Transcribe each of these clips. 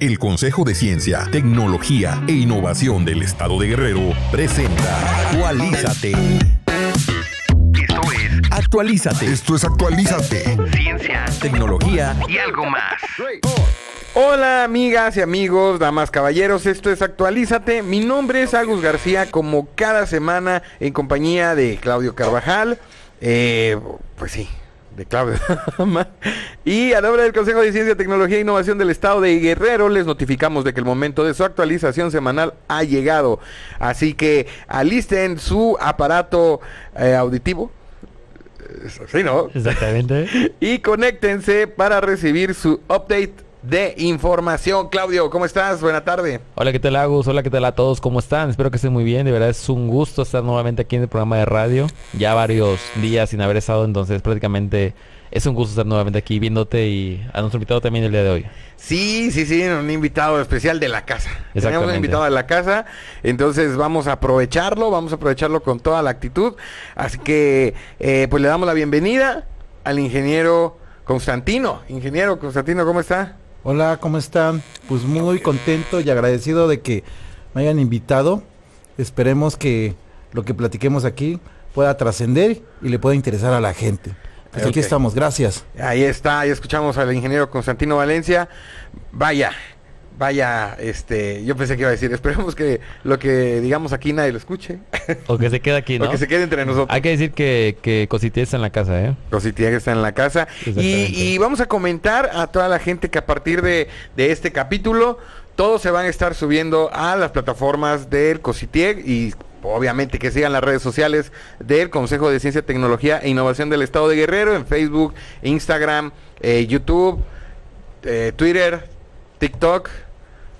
El Consejo de Ciencia, Tecnología e Innovación del Estado de Guerrero presenta Actualízate. Esto es Actualízate. Esto es Actualízate. Ciencia, tecnología y algo más. Hola amigas y amigos, damas, caballeros, esto es Actualízate. Mi nombre es Agus García, como cada semana en compañía de Claudio Carvajal. Eh, pues sí, de Claudio. y a nombre del Consejo de Ciencia, Tecnología e Innovación del Estado de Guerrero, les notificamos de que el momento de su actualización semanal ha llegado. Así que alisten su aparato eh, auditivo. Sí, ¿no? Exactamente. Y conéctense para recibir su update de información. Claudio, ¿cómo estás? Buena tarde. Hola, ¿qué tal Agus? Hola, ¿qué tal a todos? ¿Cómo están? Espero que estén muy bien. De verdad es un gusto estar nuevamente aquí en el programa de radio. Ya varios días sin haber estado, entonces prácticamente es un gusto estar nuevamente aquí viéndote y a nuestro invitado también el día de hoy. Sí, sí, sí, un invitado especial de la casa. Tenemos un invitado de la casa, entonces vamos a aprovecharlo, vamos a aprovecharlo con toda la actitud. Así que, eh, pues le damos la bienvenida al ingeniero Constantino. Ingeniero Constantino, ¿cómo está? Hola, ¿cómo están? Pues muy contento y agradecido de que me hayan invitado. Esperemos que lo que platiquemos aquí pueda trascender y le pueda interesar a la gente. Pues aquí estamos, gracias. Ahí está, ahí escuchamos al ingeniero Constantino Valencia. Vaya, vaya, este, yo pensé que iba a decir, esperemos que lo que digamos aquí nadie lo escuche, O que se quede aquí, ¿no? o que se quede entre nosotros. Hay que decir que, que está en la casa, ¿eh? Cositía que está en la casa. Y, vamos a comentar a toda la gente que a partir de, de este capítulo, todos se van a estar subiendo a las plataformas del Cositieg y obviamente que sigan las redes sociales del Consejo de Ciencia, Tecnología e Innovación del Estado de Guerrero en Facebook, Instagram, eh, YouTube, eh, Twitter, TikTok.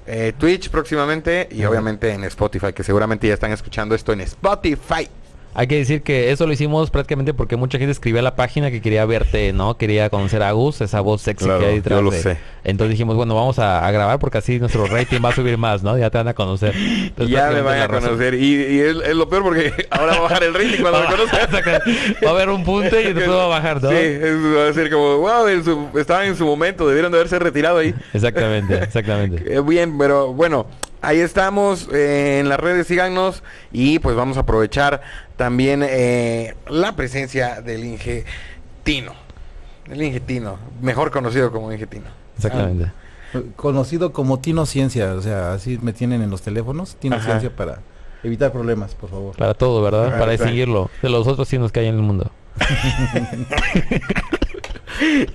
eh, Twitch próximamente y obviamente en Spotify, que seguramente ya están escuchando esto en Spotify. Hay que decir que eso lo hicimos prácticamente porque mucha gente escribía a la página que quería verte, ¿no? Quería conocer a Gus, esa voz sexy Claro, que hay detrás yo lo de- sé. Entonces dijimos, bueno, vamos a, a grabar porque así nuestro rating va a subir más, ¿no? Ya te van a conocer. Entonces, ya me van a conocer. Y, y es, es lo peor porque ahora va a bajar el rating cuando me conozcan. Va a haber un punto y después va a bajar, ¿no? Sí, es- va a ser como, wow, en su- estaban en su momento, debieron de haberse retirado ahí. Exactamente, exactamente. Bien, pero bueno, ahí estamos eh, en las redes, síganos y pues vamos a aprovechar también eh, la presencia del Inge Tino. El Inge Tino, mejor conocido como Inge Tino. Exactamente. Conocido como Tino Ciencia, o sea, así me tienen en los teléfonos. Tino Ajá. Ciencia para evitar problemas, por favor. Para todo, ¿verdad? Para distinguirlo de los otros signos que hay en el mundo.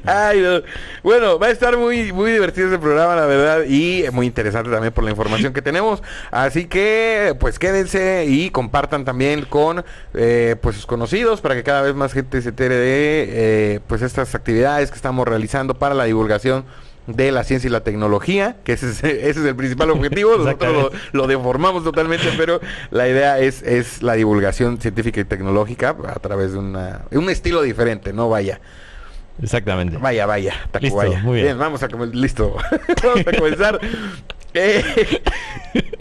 Ay, no. Bueno, va a estar muy, muy divertido este programa, la verdad, y muy interesante también por la información que tenemos. Así que, pues quédense y compartan también con eh, pues sus conocidos para que cada vez más gente se entere de eh, pues estas actividades que estamos realizando para la divulgación de la ciencia y la tecnología, que ese es, ese es el principal objetivo, nosotros lo, lo deformamos totalmente, pero la idea es, es la divulgación científica y tecnológica a través de una, un estilo diferente, no vaya. Exactamente. Vaya, vaya. Listo, muy bien. vamos a listo. vamos a comenzar. Eh,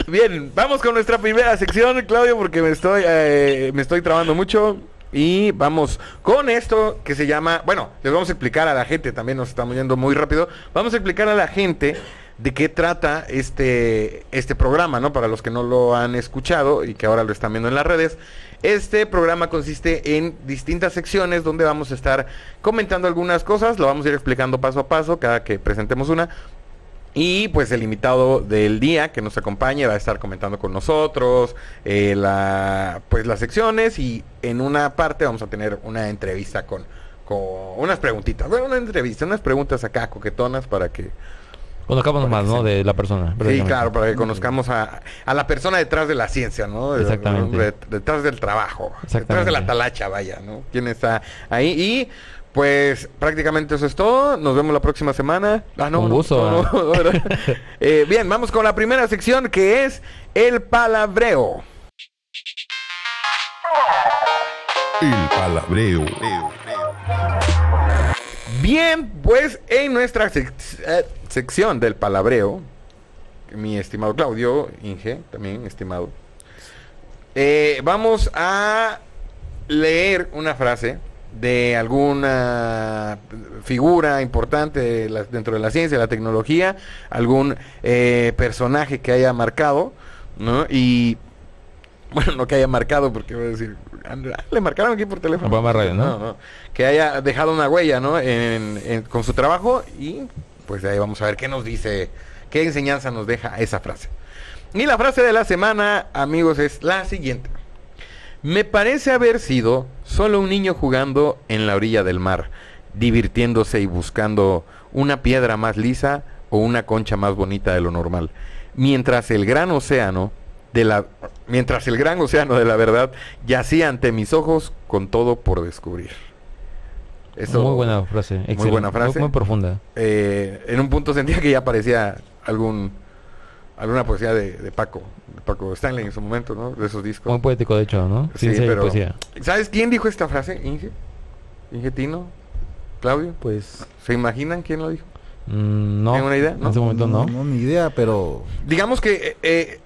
bien, vamos con nuestra primera sección, Claudio, porque me estoy eh, me estoy trabando mucho. Y vamos con esto que se llama, bueno, les vamos a explicar a la gente, también nos estamos yendo muy rápido. Vamos a explicar a la gente de qué trata este este programa, ¿no? Para los que no lo han escuchado y que ahora lo están viendo en las redes. Este programa consiste en distintas secciones donde vamos a estar comentando algunas cosas, lo vamos a ir explicando paso a paso cada que presentemos una. Y pues el invitado del día que nos acompañe va a estar comentando con nosotros eh, la, pues las secciones y en una parte vamos a tener una entrevista con, con unas preguntitas. Bueno, una entrevista, unas preguntas acá coquetonas para que... Conozcamos Para más, ¿no? De la persona. Sí, claro, para que conozcamos a, a la persona detrás de la ciencia, ¿no? De- Exactamente. de- detrás del trabajo. Detrás de la talacha, vaya, ¿no? ¿Quién está ahí? Y pues prácticamente eso es todo. Nos vemos la próxima semana. Ah, no. Un gusto, no, no, ¿verdad? Eh, bien, vamos con la primera sección que es el palabreo. El palabreo. Bien, pues en nuestra eh, sección del palabreo, mi estimado Claudio, Inge, también estimado, eh, vamos a leer una frase de alguna figura importante dentro de la ciencia, la tecnología, algún eh, personaje que haya marcado, ¿no? Y bueno, no que haya marcado, porque voy a decir, le marcaron aquí por teléfono. Programa radio, ¿no? Que haya dejado una huella, ¿no? En- en- con su trabajo y pues de ahí vamos a ver qué nos dice, qué enseñanza nos deja esa frase. Y la frase de la semana, amigos, es la siguiente. Me parece haber sido solo un niño jugando en la orilla del mar, divirtiéndose y buscando una piedra más lisa o una concha más bonita de lo normal, mientras el gran océano de la mientras el gran océano de la verdad yacía ante mis ojos con todo por descubrir. Eso, muy buena frase. excelente, buena frase. Muy, profunda. eh, en un punto sentía que ya parecía algún alguna poesía de, de Paco, de Paco Stanley en su momento, ¿no? De esos discos. Muy poético, de hecho, ¿no? Sí, pero- poesía. ¿Sabes quién dijo esta frase? Inge. Inge Tino. Claudio. Pues ¿Se imaginan quién lo dijo? Mm, no. ¿Tienen una idea? En ¿No? ese momento no. no, ni idea, pero Digamos que eh, eh,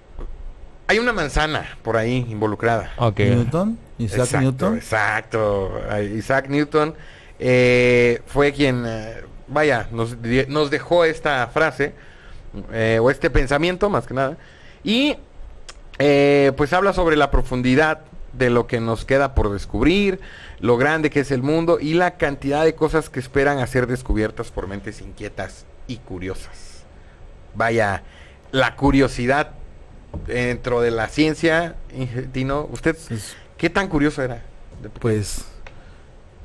hay una manzana por ahí involucrada. Ok. Newton, Isaac exacto, Newton. Exacto. Isaac Newton eh, fue quien, eh, vaya, nos, dejó esta frase, eh, o este pensamiento más que nada, y eh, pues habla sobre la profundidad de lo que nos queda por descubrir, lo grande que es el mundo y la cantidad de cosas que esperan a ser descubiertas por mentes inquietas y curiosas. Vaya, la curiosidad dentro de la ciencia, Tino, ¿usted qué tan curioso era? pues,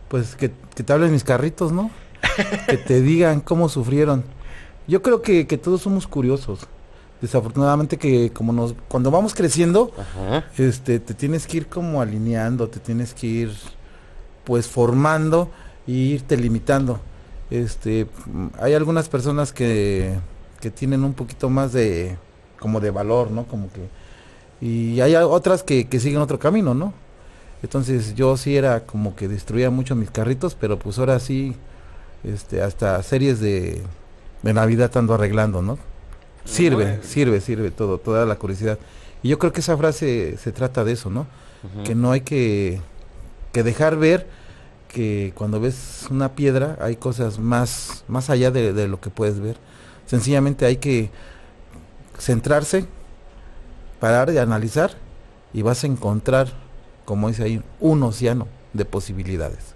pues que, que te hablen mis carritos, ¿no? que te digan cómo sufrieron. Yo creo que, que todos somos curiosos. Desafortunadamente que como nos, cuando vamos creciendo, Ajá. este, te tienes que ir como alineando, te tienes que ir pues formando y irte limitando. Este, hay algunas personas que, que tienen un poquito más de, como de valor, ¿no? Como que, y hay otras que, que siguen otro camino, ¿no? Entonces yo sí era como que destruía mucho mis carritos, pero pues ahora sí, este, hasta series de, de Navidad ando arreglando, ¿no? Sirve, sirve, sirve todo, toda la curiosidad. Y yo creo que esa frase se trata de eso, ¿no? Que no hay que, que dejar ver que cuando ves una piedra hay cosas más, más allá de, de lo que puedes ver. Sencillamente hay que centrarse, parar y analizar y vas a encontrar, como dice ahí, un océano de posibilidades.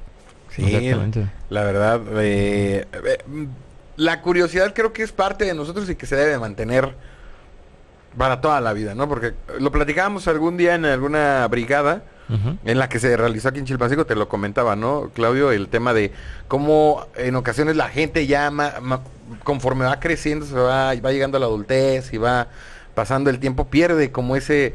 Sí, Exactamente. la verdad, eh, eh, la curiosidad creo que es parte de nosotros y que se debe mantener para toda la vida, ¿no? Porque lo platicábamos algún día en alguna brigada en la que se realizó aquí en Chilpancingo, te lo comentaba, ¿no, Claudio? El tema de cómo en ocasiones la gente ya ma- ma- conforme va creciendo, se va, va llegando a la adultez y va pasando el tiempo, pierde como ese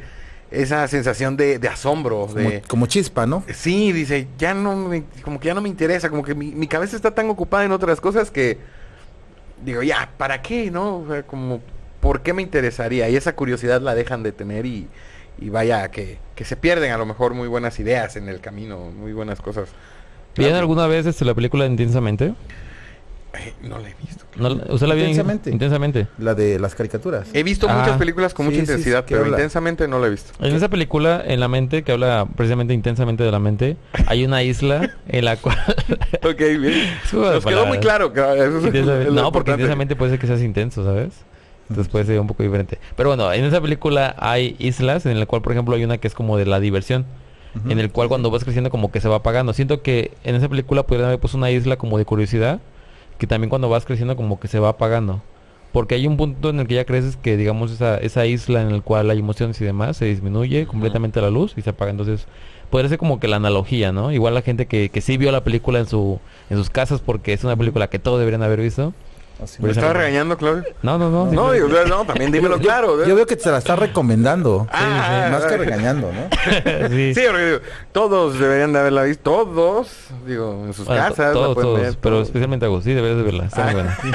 esa sensación de, de asombro, Como, de... como chispa, ¿no? Sí, dice, ya no me, como que ya no me interesa, como que mi, mi cabeza está tan ocupada en otras cosas que digo, ya, ¿para qué? ¿No? O sea, como, ¿por qué me interesaría? Y esa curiosidad la dejan de tener y, y vaya, que, que se pierden a lo mejor muy buenas ideas en el camino, muy buenas cosas. ¿Vieron alguna vez este, la película Intensamente? Eh, no la he visto. ¿No la- ¿Usted la vio? Intensamente. Intensamente. La de las caricaturas. He visto Ah, muchas películas con sí, mucha sí, sí, intensidad, pero habla- intensamente no la he visto. En esa película, en la mente, que habla precisamente intensamente de la mente, hay una isla en la cual... ok, bien. Nos quedó muy claro. eso es- es no, porque importante. intensamente puede ser que seas intenso, ¿sabes? Entonces puede ser un poco diferente. Pero bueno, en esa película hay islas en la cual, por ejemplo, hay una que es como de la diversión. En el cual cuando vas creciendo como que se va apagando. Siento que en esa película pudieran haber puesto una isla como de curiosidad. Que también cuando vas creciendo como que se va apagando. Porque hay un punto en el que ya creces que digamos esa, esa isla en el cual hay emociones y demás se disminuye completamente la luz y se apaga. Entonces podría ser como que la analogía, ¿no? Igual la gente que, que sí vio la película en su en sus casas porque es una película que todos deberían haber visto. Así. ¿Me estás regañando, Claudio? No, no, no. No, no, también dímelo claro. Yo veo que te la está recomendando. Ah, más que ah, regañando, ¿no? sí. Sí, porque digo, todos deberían de haberla visto, todos, digo, en sus Bueno, casas. la todos, ver, pero todos. especialmente Agus, sí, deberías de verla, está Ah. buena.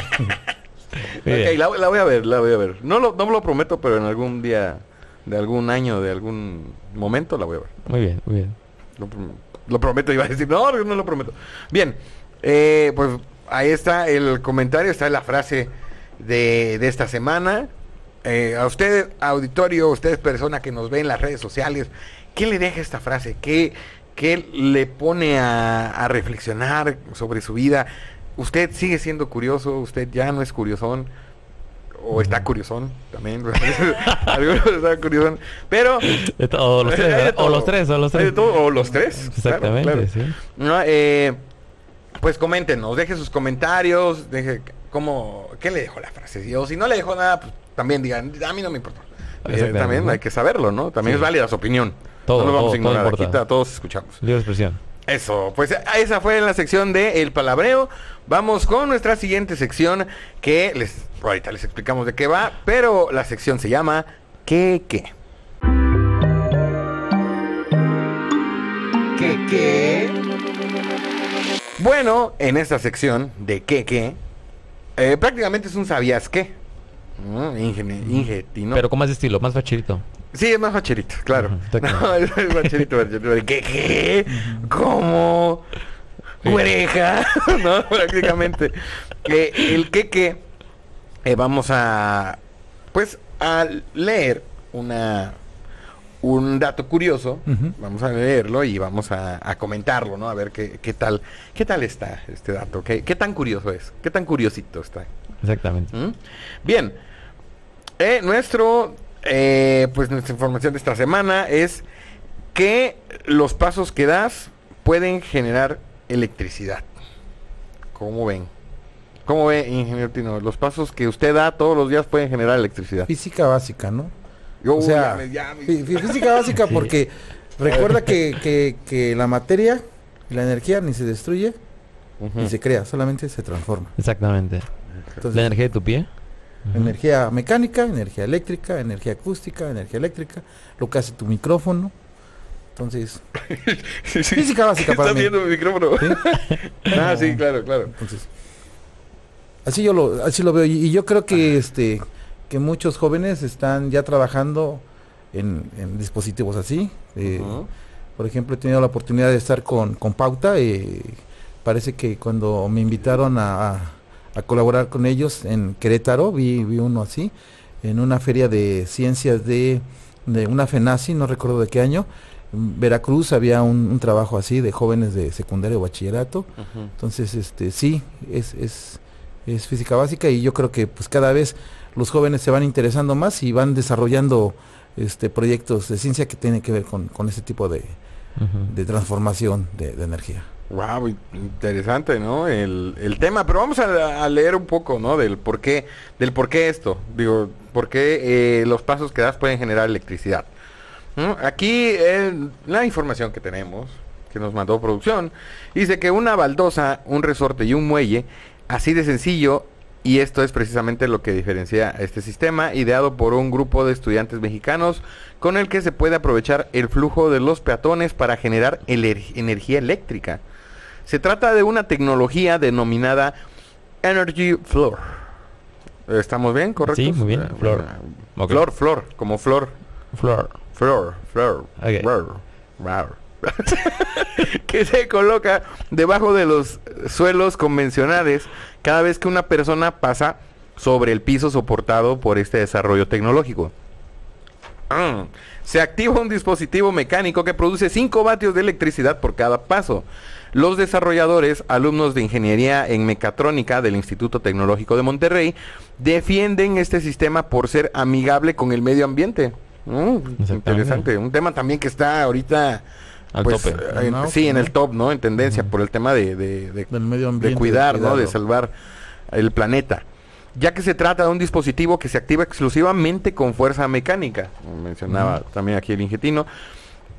Ok, la, la voy a ver, la voy a ver. No lo, no me lo prometo, pero en algún día, de algún año, de algún momento, la voy a ver. Muy bien, muy bien. Lo, lo prometo, iba a decir, no, no lo prometo. Bien, eh, pues ahí está el comentario, está la frase de, de esta semana. Eh, a usted, auditorio, usted persona que nos ve en las redes sociales, ¿qué le deja esta frase? ¿Qué, que le pone a, a reflexionar sobre su vida. Usted sigue siendo curioso, usted ya no es curiosón. O está curiosón también. Algunos están curiosón. Pero. O los tres, o los tres, o los tres. o los tres. claro, Exactamente, claro. sí. No, eh, pues coméntenos, deje sus comentarios, deje cómo, ¿qué le dejó la frase? O si no le dejó nada, pues también digan, a mí no me importa. Eh, también hay que saberlo, ¿no? También Sí. es válida su opinión. Todo, no lo vamos todo, a ignorar, todo aquí todos escuchamos. Libre expresión. Eso, pues esa fue la sección de El Palabreo. Vamos con nuestra siguiente sección que les ahorita les explicamos de qué va, pero la sección se llama ¿Qué qué? ¿Qué qué? Bueno, en esta sección de ¿Qué qué? eh, prácticamente es un sabías qué. ¿no? Ingene- ingetino. Pero con más estilo, más fachirito. Sí, es más facherito, claro. No, es es facherito, facherito. ¿Qué, qué? ¿Cómo? Oreja, ¿no? Prácticamente. Eh, el que que eh, vamos a, pues, a leer una un dato curioso. Vamos a leerlo y vamos a, a comentarlo, ¿no? A ver qué, qué tal, qué tal está este dato, qué, qué tan curioso es, qué tan curiosito está. Exactamente. ¿Mm? Bien, Eh, nuestro, eh, pues nuestra información de esta semana es que los pasos que das pueden generar electricidad. ¿Cómo ven? ¿Cómo ve, ingeniero Tino? Los pasos que usted da todos los días pueden generar electricidad. Física básica, ¿no? Yo, o sea, ya me- ya me- física básica Sí. porque recuerda que, que- que la materia y la energía ni se destruye ni se crea, solamente se transforma. Exactamente. Entonces, La energía de tu pie. Energía mecánica, energía eléctrica, energía acústica, energía eléctrica, lo que hace tu micrófono. Entonces, Sí, sí. física básica para ¿Estás mí. viendo mi micrófono? ¿sí? ah, sí, claro, claro. Entonces, así yo lo, así lo veo. Y, y yo creo que este que muchos jóvenes están ya trabajando en, en dispositivos así. eh. Por ejemplo, he tenido la oportunidad de estar con, con Pauta. eh, parece que cuando me invitaron a, a- a colaborar con ellos en Querétaro, vi, vi uno así, en una feria de ciencias de, de una FENACI, no recuerdo de qué año. En Veracruz había un, un trabajo así de jóvenes de secundaria o bachillerato. Entonces, este, sí, es, es, es física básica y yo creo que pues cada vez los jóvenes se van interesando más y van desarrollando este proyectos de ciencia que tienen que ver con, con ese tipo de, de transformación de, de energía. Wow, interesante, ¿no? El, el tema, pero vamos a, a leer un poco, ¿no? Del por qué, del por qué esto, digo, por qué eh, los pasos que das pueden generar electricidad. Aquí eh, la información que tenemos, que nos mandó producción, dice que una baldosa, un resorte y un muelle, así de sencillo, y esto es precisamente lo que diferencia a este sistema, ideado por un grupo de estudiantes mexicanos, con el que se puede aprovechar el flujo de los peatones para generar energía eléctrica. Se trata de una tecnología denominada Energy Floor. ¿Estamos bien? ¿Correcto? Sí, muy bien, Floor. Ok. Flor, flor, como flor. Flor. Flor, flor. Ok. flor, flor. que se coloca debajo de los suelos convencionales cada vez que una persona pasa sobre el piso soportado por este desarrollo tecnológico. Ah, Se activa un dispositivo mecánico que produce 5 vatios de electricidad por cada paso. Los desarrolladores, alumnos de ingeniería en mecatrónica del Instituto Tecnológico de Monterrey, defienden este sistema por ser amigable con el medio ambiente. Mm, interesante. Un tema también que está ahorita Al pues, tope. eh, en- No, sí, en el top, ¿no? En tendencia por el tema de, de- de- Del medio de ambiente. cuidar, ¿no? De salvar el planeta. Ya que se trata de un dispositivo que se activa exclusivamente con fuerza mecánica, como mencionaba también aquí el ingetino.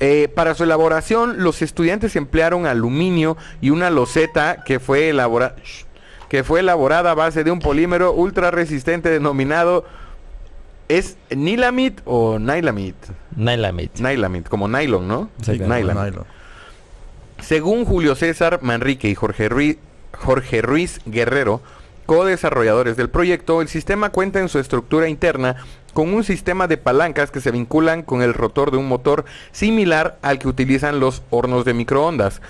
Eh, para su elaboración, los estudiantes emplearon aluminio y una loseta que fue elaborada que fue elaborada a base de un polímero ultra resistente denominado es Nilamid o Nylamid. Nylamate. Nylamid, como nylon, ¿no? Sí, nylon. Según Julio César Manrique y Jorge Ruiz, Jorge Ruiz Guerrero, co-desarrolladores del proyecto, el sistema cuenta en su estructura interna con un sistema de palancas que se vinculan con el rotor de un motor similar al que utilizan los hornos de microondas.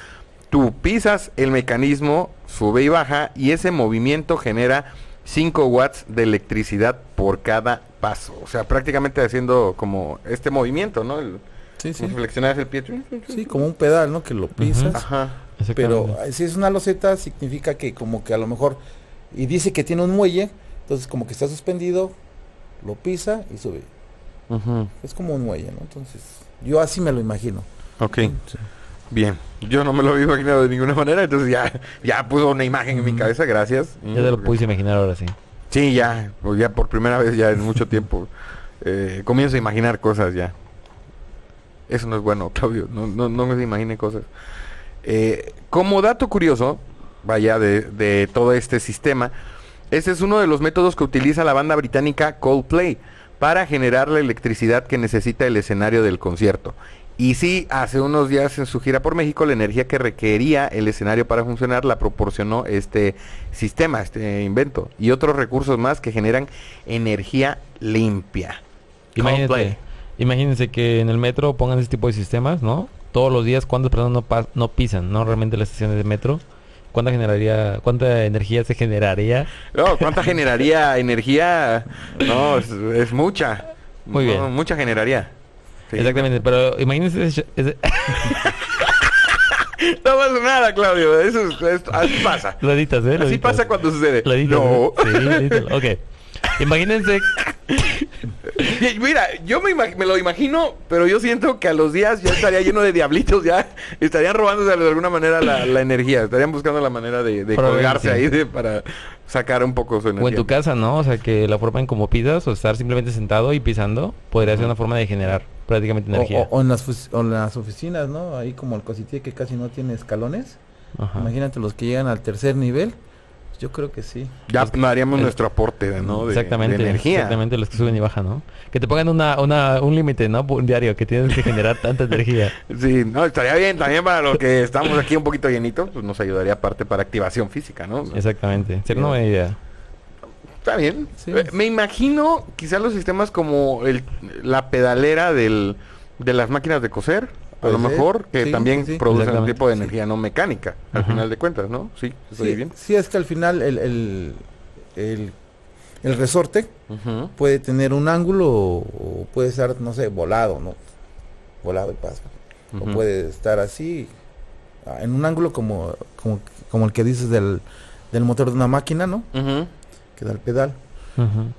Tú pisas el mecanismo, sube y baja, y ese movimiento genera 5 watts de electricidad por cada paso. O sea, prácticamente haciendo como este movimiento, ¿no? El- Sí, sí. Flexionaras el pie. Sí, como un pedal, ¿no? Que lo pisas. Ajá. Pero eh, si es una loseta, significa que como que a lo mejor... Y dice que tiene un muelle, entonces como que está suspendido, lo pisa y sube. Es como un muelle, ¿no? Entonces, yo así me lo imagino. Ok. Bien. Yo no me lo había imaginado de ninguna manera, entonces ya, ya puso una imagen en mi cabeza, gracias. Ya te lo pudiste imaginar ahora sí. Sí, ya, pues ya por primera vez ya en mucho tiempo eh, comienzo a imaginar cosas ya. Eso no es bueno, Claudio, no, no, no me imagine cosas. Eh, como dato curioso, vaya, de, de todo este sistema, ese es uno de los métodos que utiliza la banda británica Coldplay para generar la electricidad que necesita el escenario del concierto. Y sí, hace unos días en su gira por México, la energía que requería el escenario para funcionar la proporcionó este sistema, este invento, y otros recursos más que generan energía limpia. Imagínate, imagínense que en el metro pongan ese tipo de sistemas, ¿no? Todos los días, ¿cuántas personas no, pas- no pisan, no? Realmente las estaciones de metro. ¿Cuánta generaría, cuánta energía se generaría? No, ¿cuánta generaría energía? No, es, es mucha. Muy No, bien. Mucha generaría. Sí. Exactamente, pero imagínense ese, ese- No pasa nada, Claudio. Eso es- es- así pasa. lo editas, ¿eh? Lo Así pasa cuando sucede. Lo editas, No. ¿eh? Sí. Ok. Imagínense, Mira, yo me, lo imagino, pero yo siento que a los días ya estaría lleno de diablitos, ya estarían robándose de alguna manera la, la energía, estarían buscando la manera de, colgarse ahí de- para sacar un poco su energía. o en tu casa, ¿no? O sea, que la forma en como pisas o estar simplemente sentado y pisando podría ser una forma de generar prácticamente energía. o- o en las, o en las oficinas, ¿no? Ahí como el cositía que casi no tiene escalones. Ajá. Imagínate los que llegan al tercer nivel. Yo creo que sí. Ya Es que- haríamos es- nuestro aporte, ¿no? De, exactamente, de energía. exactamente los que suben y bajan, ¿no? Que te pongan una, una, un límite, ¿no? Un diario que tienes que generar tanta energía. Sí, no, estaría bien también para los que estamos aquí un poquito llenitos, pues nos ayudaría aparte para activación física, ¿no? Exactamente. Sería una buena idea. Está bien. Sí. Eh, Me imagino quizás los sistemas como el, la pedalera del, de las máquinas de coser, a lo mejor, que sí, también sí, producen un tipo de energía no mecánica, al final de cuentas, ¿no? Sí, estoy Sí, bien. sí, es que al final el, el, el, el resorte puede tener un ángulo o, puede estar, no sé, volado, ¿no? Volado y pasa. Ujú. O puede estar así, ah, en un ángulo como, como, como el que dices del, del motor de una máquina, ¿no? Ujú. Que da el pedal.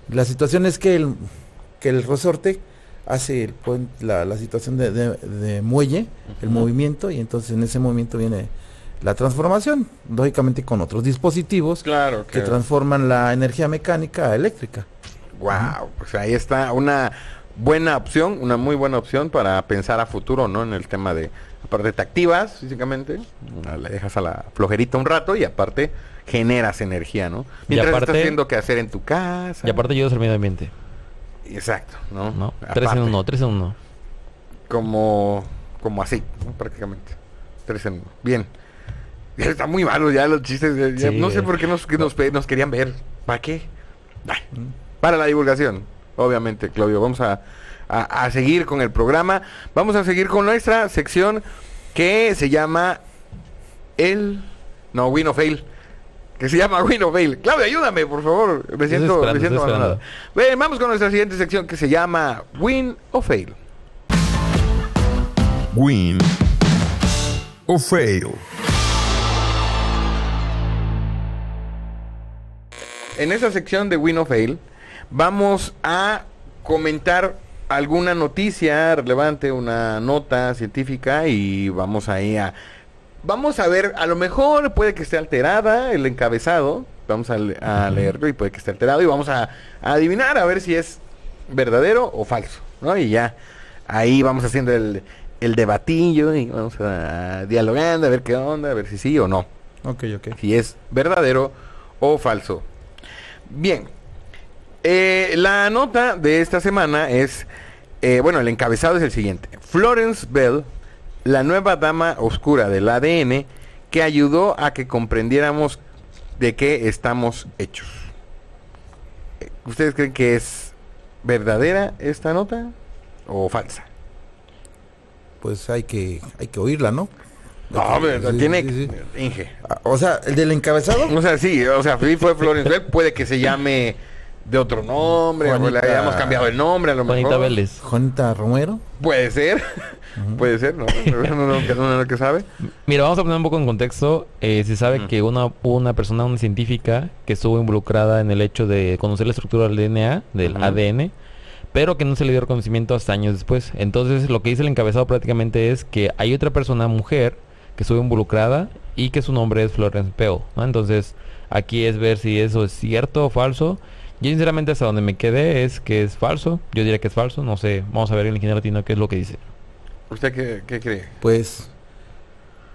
La situación es que el, que el resorte hace el la, la situación de, de- de muelle, el movimiento, y entonces en ese movimiento viene la transformación, lógicamente con otros dispositivos Claro, que transforman la energía mecánica a eléctrica. Wow, pues ahí está una buena opción, una muy buena opción para pensar a futuro, ¿no? En el tema de, aparte te activas físicamente, le dejas a la flojerita un rato y aparte generas energía, ¿no? Mientras aparte- estás haciendo que hacer en tu casa. Y aparte ayudas al medio ambiente, Exacto, ¿no? ¿no? Tres en Aparte, uno, tres en uno. Como, como así, ¿no? prácticamente. Tres en uno. Bien. Ya Está muy malo ya los chistes. ya- ya Sí, no sé por qué nos, que nos, pe- nos querían ver. ¿Para qué? Ay, Para la divulgación, obviamente, Claudio. Vamos a, a- a seguir con el programa. Vamos a seguir con nuestra sección que se llama El... No, Win of Fail. Que se llama Win of Fail. Claudio, ayúdame, por favor. Me siento, me abandonado. Bien, vamos con nuestra siguiente sección que se llama Win of Fail. Win o fail. En esta sección de Win or Fail vamos a comentar alguna noticia relevante, una nota científica y vamos ahí a vamos a ver, a lo mejor puede que esté alterada el encabezado, vamos a, le- a leerlo y puede que esté alterado y vamos a, a adivinar a ver si es verdadero o falso, ¿no? Y ya ahí vamos haciendo el, el debatillo y vamos a dialogando a ver qué onda, a ver si sí o no Ok, ok. si es verdadero o falso. Bien, Eh, la nota de esta semana es, eh, bueno, el encabezado es el siguiente. Florence Bell, la nueva dama oscura del ADN, que ayudó a que comprendiéramos de qué estamos hechos. ¿Ustedes creen que es verdadera esta nota o falsa? Pues hay que, hay que oírla, ¿no? No, Sí, tiene... sí, sí. Inge. Ah, O sea, el del encabezado. O sea, sí, o sea, sí fue Florence Bell, puede que se llame de otro nombre, o le Juanita- habíamos cambiado el nombre a lo Juanita mejor. Vélez. Juanita Romero. Puede ser, puede ser, ¿no? Uno no, lo que sabe. Mira, vamos a poner un poco en contexto. Eh, se sabe que una, una persona, una científica, que estuvo involucrada en el hecho de conocer la estructura del DNA, del. ADN, pero que no se le dio reconocimiento hasta años después. Entonces, lo que dice el encabezado prácticamente es que hay otra persona, mujer, que estuvo involucrada y que su nombre es Florence Pell. ¿no? Entonces, aquí es ver si eso es cierto o falso. Yo sinceramente hasta donde me quedé es que es falso. Yo diría que es falso. No sé. Vamos a ver el ingeniero latino qué es lo que dice. ¿Usted qué, qué cree? Pues,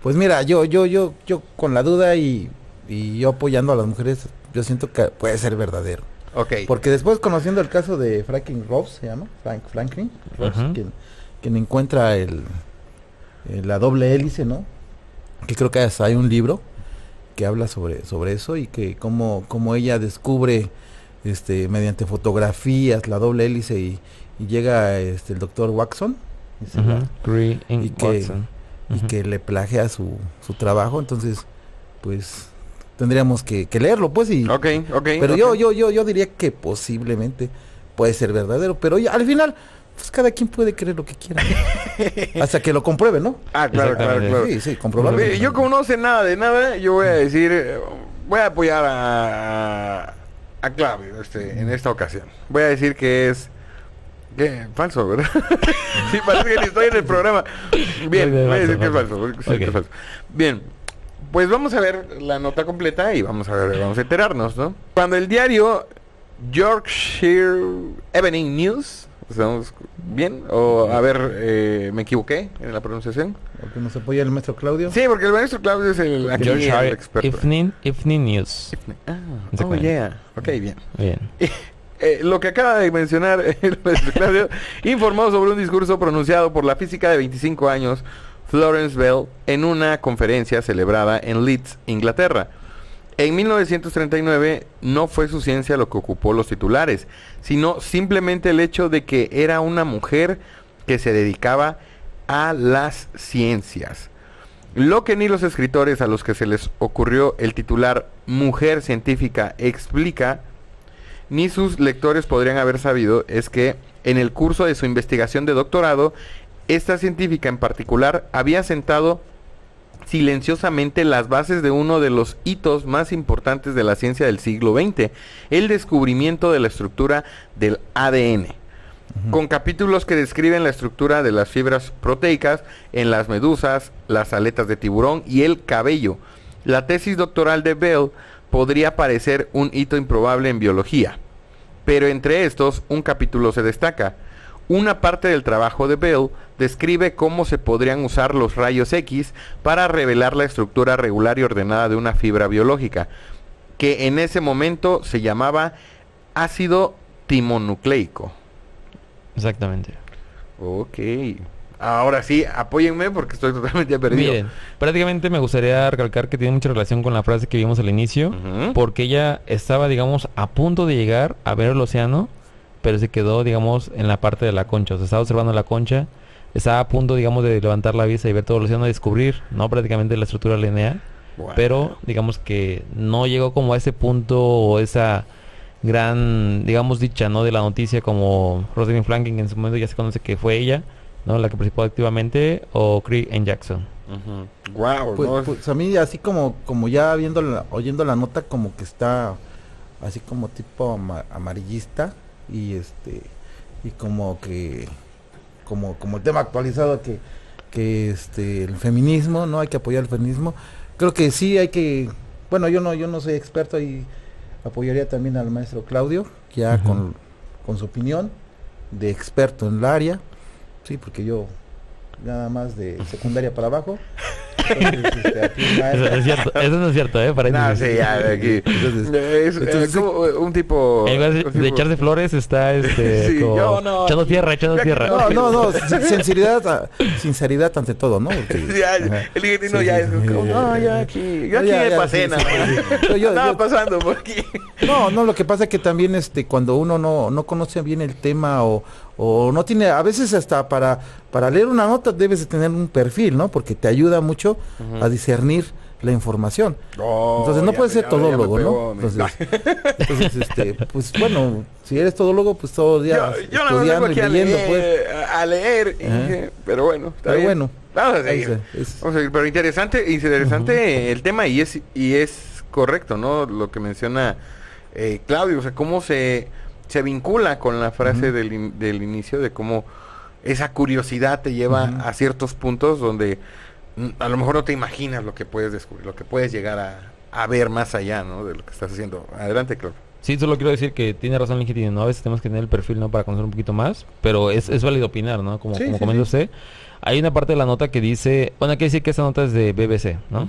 pues mira, yo, yo, yo, yo con la duda y, y yo apoyando a las mujeres, yo siento que puede ser verdadero. Ok. Porque después conociendo el caso de Franklin Ross, se llama, Frank Franklin, Ross, Ujú. quien, quien encuentra el, el- la doble hélice, ¿no? Que creo que hasta hay un libro que habla sobre, sobre eso y que cómo, cómo ella descubre este mediante fotografías la doble hélice y, y llega este el doctor Watson y, que- y que le plagia su, su trabajo, entonces pues tendríamos que, que leerlo pues y Ok, ok. pero yo, yo, yo, yo diría que posiblemente puede ser verdadero, pero ya, al final, pues cada quien puede creer lo que quiera. Hasta que lo compruebe, ¿no? Ah, claro, claro, claro. Sí, sí, comprobarlo. Mire, yo como no sé nada de nada, yo voy a decir, eh, voy a apoyar a, a Claudio este, en esta ocasión. Voy a decir que es ¿qué? falso, ¿verdad? sí, parece que ni estoy en el programa. Bien, voy a decir que es falso, que es falso. Bien, pues vamos a ver la nota completa y vamos a ver, vamos a enterarnos, ¿no? Cuando el diario Yorkshire Evening News, ¿estamos bien? O a ver, eh, me equivoqué en la pronunciación. Porque nos apoya el maestro Claudio. Sí, porque el maestro Claudio es el, aquí el experto. Evening, Evening News. Ah, oh yeah. Ok, bien. Bien. Eh, lo que acaba de mencionar el informó sobre un discurso pronunciado por la física de 25 años, Florence Bell, en una conferencia celebrada en Leeds, Inglaterra. En 1939 no fue su ciencia lo que ocupó los titulares, sino simplemente el hecho de que era una mujer que se dedicaba a las ciencias. Lo que ni los escritores a los que se les ocurrió el titular Mujer Científica explica, ni sus lectores podrían haber sabido, es que en el curso de su investigación de doctorado, esta científica en particular había sentado silenciosamente las bases de uno de los hitos más importantes de la ciencia del siglo XX, el descubrimiento de la estructura del ADN con capítulos que describen la estructura de las fibras proteicas en las medusas, las aletas de tiburón y el cabello. La tesis doctoral de Bell podría parecer un hito improbable en biología, pero entre estos un capítulo se destaca. Una parte del trabajo de Bell describe cómo se podrían usar los rayos X para revelar la estructura regular y ordenada de una fibra biológica, que en ese momento se llamaba ácido timonucleico. Exactamente. Ok. Ahora sí, apóyenme porque estoy totalmente perdido. Miren, prácticamente me gustaría recalcar que tiene mucha relación con la frase que vimos al inicio, porque ella estaba, digamos, a punto de llegar a ver el océano, pero se quedó, digamos, en la parte de la concha. O sea, estaba observando la concha, estaba a punto, digamos, de levantar la vista y ver todo el océano descubrir, ¿no? Prácticamente la estructura lineal, pero digamos que no llegó como a ese punto o esa gran, digamos, dicha, ¿no? De la noticia como Rosalind Franklin, en su momento ya se conoce que fue ella, ¿no? La que participó activamente, o Craig N. Jackson. Guau, Pues, pues, a mí así como como ya viendo la- oyendo la nota como que está así como tipo ama- amarillista y este y como que como como el tema actualizado que que este el feminismo no hay que apoyar el feminismo creo que sí hay que bueno yo no yo no soy experto y apoyaría también al maestro Claudio ya con con su opinión de experto en el área sí porque yo nada más de secundaria para abajo Eso es cierto, eso no es cierto, ¿eh? Para no, sí, ya, de aquí. Entonces, Es, eh, entonces- como un tipo... De, un de flores está este Sí, como yo no, echando aquí- tierra, echando tierra. No, no, no, sin- sinceridad, ah, sinceridad ante todo, ¿no? Porque- Ya, el ingeniero Sí, ya sí, es como, aquí, yo aquí ya, pasé nada Estaba pasando por aquí. No, no, lo que pasa es que también este cuando uno no, no conoce bien el tema o, o no tiene, a veces hasta para, para leer una nota debes de tener un perfil, ¿no? Porque te ayuda mucho a discernir la información. Oh, Entonces no puedes ser ya todólogo, pegó, ¿no? Entonces, entonces, este, pues bueno, si eres todólogo, pues todo día Yo, yo estudiando y aquí a leyendo, leer, pues. a, leer, y pero bueno, está Pero bien. bueno, Vamos a seguir. se- es- Vamos a seguir, pero interesante, interesante el tema y es y es correcto, ¿no? Lo que menciona eh, Claudio, o sea, cómo se, se vincula con la frase del, in- del inicio de cómo esa curiosidad te lleva a ciertos puntos donde a lo mejor no te imaginas lo que puedes descubrir, lo que puedes llegar a, a ver más allá, ¿no? De lo que estás haciendo. Adelante, Claudio. Sí, solo quiero decir que tiene razón Linkin, ¿no? A veces tenemos que tener el perfil, ¿no? Para conocer un poquito más, pero es, es válido opinar, ¿no? Como, Sí, como sí, comenta sí. usted. Hay una parte de la nota que dice, bueno, hay que decir que esta nota es de BBC, ¿no?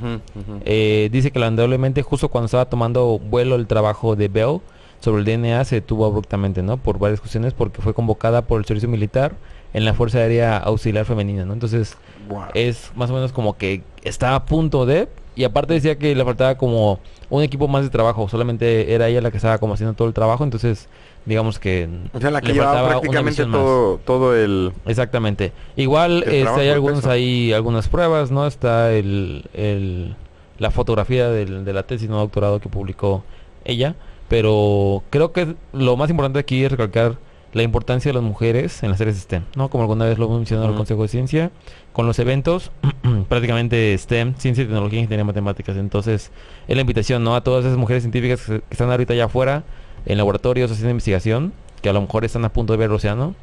Eh, dice que lamentablemente justo cuando estaba tomando vuelo el trabajo de Bell sobre el DNA se detuvo abruptamente, ¿no? Por varias cuestiones, porque fue convocada por el servicio militar en la Fuerza Aérea Auxiliar Femenina, ¿no? Entonces Wow. es más o menos como que estaba a punto de y aparte decía que le faltaba como un equipo más de trabajo, solamente era ella la que estaba como haciendo todo el trabajo, entonces digamos que O sea, la que le llevaba prácticamente más. todo, todo el... Exactamente. Igual El este, hay algunos ahí algunas pruebas, ¿no? Está el, el- la fotografía del- de la tesis no doctorado que publicó ella, pero creo que lo más importante aquí es recalcar la importancia de las mujeres en las áreas STEM, ¿no? Como alguna vez lo hemos mencionado en el. Consejo de Ciencia, con los eventos prácticamente STEM, ciencia, tecnología, ingeniería, matemáticas. Entonces, es la invitación, ¿no? A todas esas mujeres científicas que, están ahorita allá afuera en laboratorios haciendo investigación, que a lo mejor están a punto de ver el océano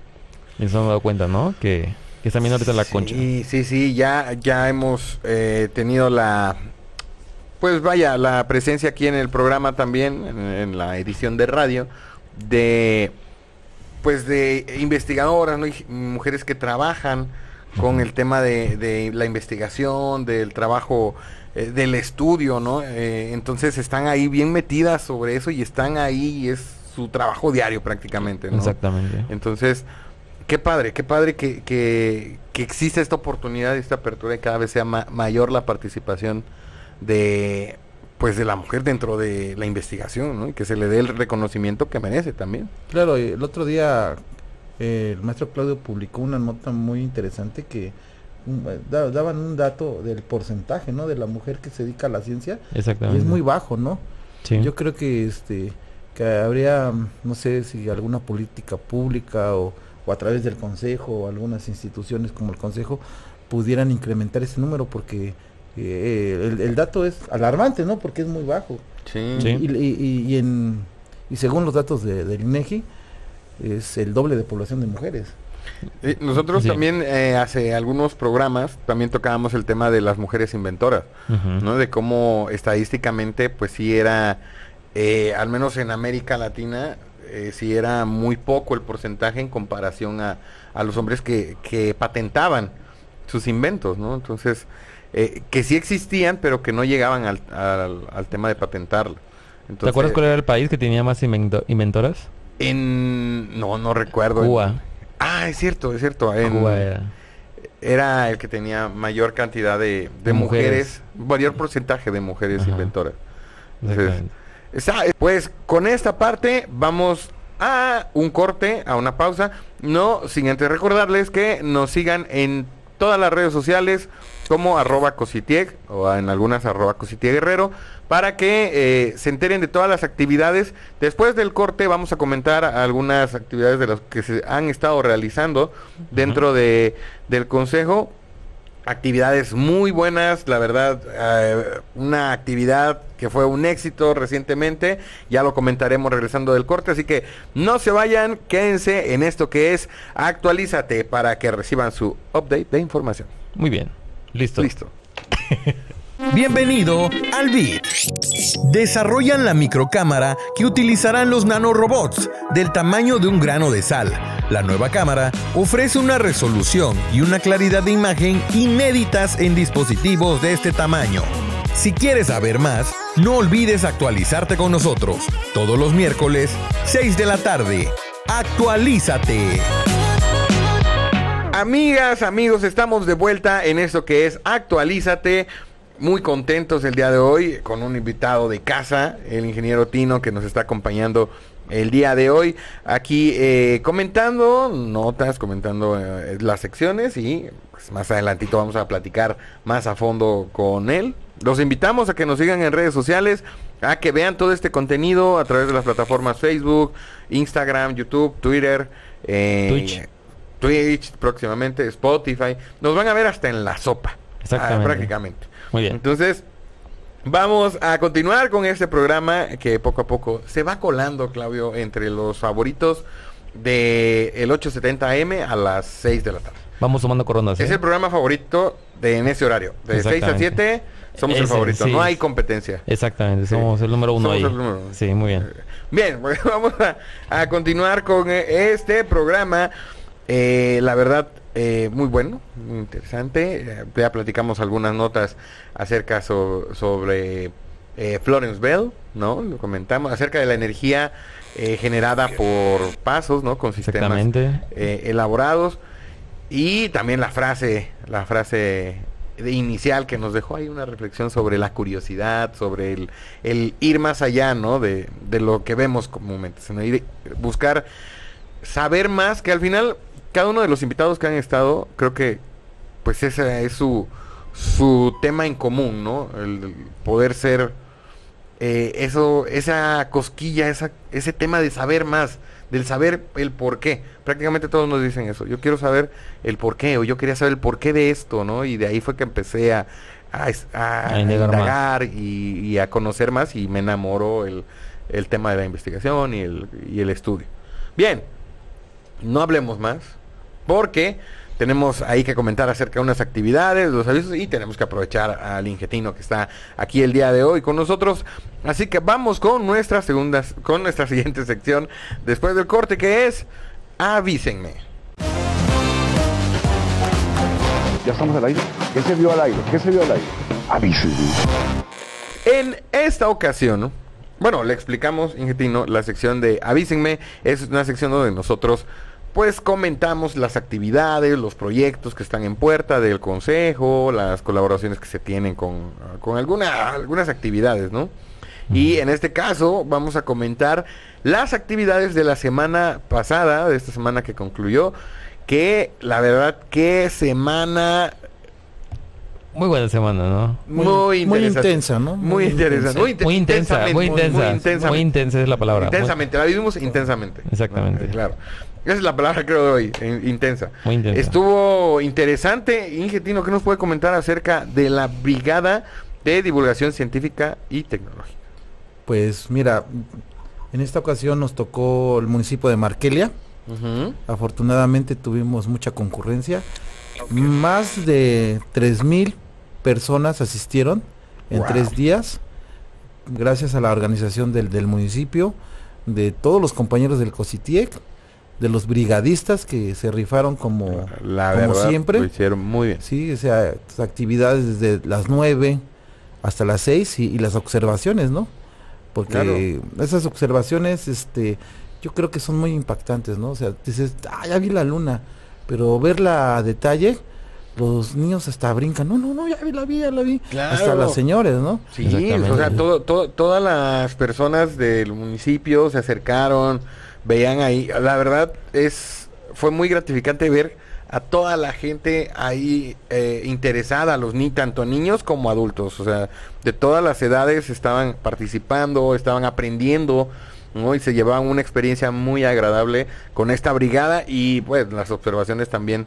y se han dado cuenta, ¿no? Que, que están viendo ahorita la concha. Sí, sí, sí, ya, ya hemos eh, tenido la, pues vaya, la presencia aquí en el programa también, en, en la edición de radio, de, pues de investigadoras, ¿no? Y mujeres que trabajan con el tema de, de la investigación, del trabajo, eh, del estudio, ¿no? Eh, entonces están ahí bien metidas sobre eso y están ahí, y es su trabajo diario prácticamente, ¿no? Exactamente. Entonces, qué padre, qué padre que, que, que existe esta oportunidad, esta apertura y cada vez sea ma- mayor la participación de pues de la mujer dentro de la investigación, ¿no? Y que se le dé el reconocimiento que merece también. Claro, y el otro día eh, el maestro Claudio publicó una nota muy interesante que mm, da- daban un dato del porcentaje, ¿no? De la mujer que se dedica a la ciencia y Exactamente. es muy bajo, ¿no? Sí. Yo creo que este que habría, no sé si alguna política pública o, o a través del consejo o algunas instituciones como el consejo pudieran incrementar ese número porque eh, el, el dato es alarmante, ¿no? Porque es muy bajo. Sí. Sí. Y, y- y- y en, y según los datos de, del INEGI es el doble de población de mujeres. Eh, nosotros Sí. también eh, hace algunos programas también tocábamos el tema de las mujeres inventoras. ¿no? De cómo estadísticamente pues sí era, eh, al menos en América Latina, eh, sí era muy poco el porcentaje en comparación a, a los hombres que, que patentaban sus inventos, ¿no? Entonces, eh, que sí existían, pero que no llegaban al, al, al tema de patentarlo. ¿Te Entonces, acuerdas cuál era el país que tenía más invento- inventoras? En... No, no recuerdo. Cuba. Ah, es cierto, es cierto. En, Cuba era. era el que tenía mayor cantidad de, mujeres, mujeres. mayor porcentaje de mujeres Ajá. inventoras. Entonces, Exactamente. está- pues con esta parte vamos a un corte, a una pausa. No sin antes recordarles que nos sigan en todas las redes sociales como arroba cositieg o en algunas arroba cositieg guerrero para que eh, se enteren de todas las actividades. Después del corte vamos a comentar algunas actividades de las que se han estado realizando dentro de, del consejo actividades muy buenas, la verdad, eh, una actividad que fue un éxito recientemente, ya lo comentaremos regresando del corte, así que no se vayan, quédense en esto que es Actualízate para que reciban su update de información. Muy bien. Listo. Listo. Bienvenido al BIT. Desarrollan la microcámara que utilizarán los nanorobots del tamaño de un grano de sal. La nueva cámara ofrece una resolución y una claridad de imagen inéditas en dispositivos de este tamaño. Si quieres saber más, no olvides actualizarte con nosotros todos los miércoles, 6 de la tarde. Actualízate. Amigas, amigos, estamos de vuelta en esto que es Actualízate. Muy contentos el día de hoy con un invitado de casa, el ingeniero Tino, que nos está acompañando el día de hoy aquí eh, comentando notas, comentando eh, las secciones y pues, más adelantito vamos a platicar más a fondo con él. Los invitamos a que nos sigan en redes sociales, a que vean todo este contenido a través de las plataformas Facebook, Instagram, YouTube, Twitter, eh, Twitch. Twitch próximamente, Spotify. Nos van a ver hasta en la sopa. Exactamente. ah, prácticamente. Muy bien. Entonces, vamos a continuar con este programa que poco a poco se va colando, Claudio, entre los favoritos de el 870M a las 6 de la tarde. Vamos tomando coronas. ¿eh? Es el programa favorito de en ese horario. De 6 a Exactamente. 7 somos el favorito. sí. No hay competencia. Exactamente, somos el número uno Somos ahí. el número uno. Sí, muy bien. Bien, pues vamos a, a continuar con eh, este programa. Eh, la verdad, eh, muy bueno, muy interesante. Eh, ya platicamos algunas notas acerca so- sobre eh, Florence Bell, ¿no? Lo comentamos acerca de la energía eh, generada por pasos, ¿no? Con sistemas elaborados. Y también la frase, la frase de inicial que nos dejó ahí una reflexión sobre la curiosidad, sobre el, el ir más allá, ¿no? De, de lo que vemos comúnmente, sino ir, buscar saber más, que al final cada uno de los invitados que han estado, creo que pues ese es su, su tema en común, ¿no? El, el poder ser eh, eso, esa cosquilla, esa, ese tema de saber más, del saber el por qué. Prácticamente todos nos dicen eso. Yo quiero saber el por qué, o yo quería saber el por qué de esto, ¿no? Y de ahí fue que empecé a, a, a indagar y, y a conocer más y me enamoró el, el tema de la investigación y el, y el estudio. Bien, no hablemos más, porque tenemos ahí que comentar acerca de unas actividades, los avisos y tenemos que aprovechar al ingetino que está aquí el día de hoy con nosotros. Así que vamos con nuestra segunda, con nuestra siguiente sección después del corte que es avísenme. Ya estamos al aire. ¿Qué se vio al aire? ¿Qué se vio al aire? Avísenme. En esta ocasión, bueno, le explicamos, Ingetino, la sección de Avísenme. Es una sección donde nosotros, pues, comentamos las actividades, los proyectos que están en puerta del consejo, las colaboraciones que se tienen con, con alguna, algunas actividades, ¿no? Y en este caso vamos a comentar las actividades de la semana pasada, de esta semana que concluyó, que la verdad, qué semana Muy buena semana, ¿no? muy, Muy- muy intensa, ¿no? Muy, Muy interesante. intensa. Muy intensa, intensamente, muy intensa. Muy, intensa es la palabra. Muy- Intensamente, la vivimos intensamente. Exactamente. Eh, Claro. Esa es la palabra creo de hoy, in- intensa. Muy intensa. Estuvo interesante, Ingetino, ¿qué nos puede comentar acerca de la Brigada de Divulgación Científica y Tecnológica? Pues mira, en esta ocasión nos tocó el municipio de Markelia. Ujú. Afortunadamente tuvimos mucha concurrencia. Más de 3.000 personas asistieron en Wow. tres días, gracias a la organización del, del municipio, de todos los compañeros del COSITIEC, de los brigadistas que se rifaron como, La como verdad, siempre. lo hicieron muy bien. Sí, o sea, actividades desde las 9 hasta las 6 y, y las observaciones, ¿no? Porque esas observaciones, este, yo creo que son muy impactantes, ¿no? O sea, dices, ah, ya vi la luna, pero verla a detalle, los niños hasta brincan, no, no, no, ya vi la vi, ya la vi. Hasta las señores, ¿no? Sí, o sea, todo, todo- todas las personas del municipio se acercaron, veían ahí. La verdad es, fue muy gratificante ver a toda la gente ahí eh, interesada, los ni tanto niños como adultos, o sea, de todas las edades estaban participando, estaban aprendiendo, ¿no? Y se llevaban una experiencia muy agradable con esta brigada y pues las observaciones también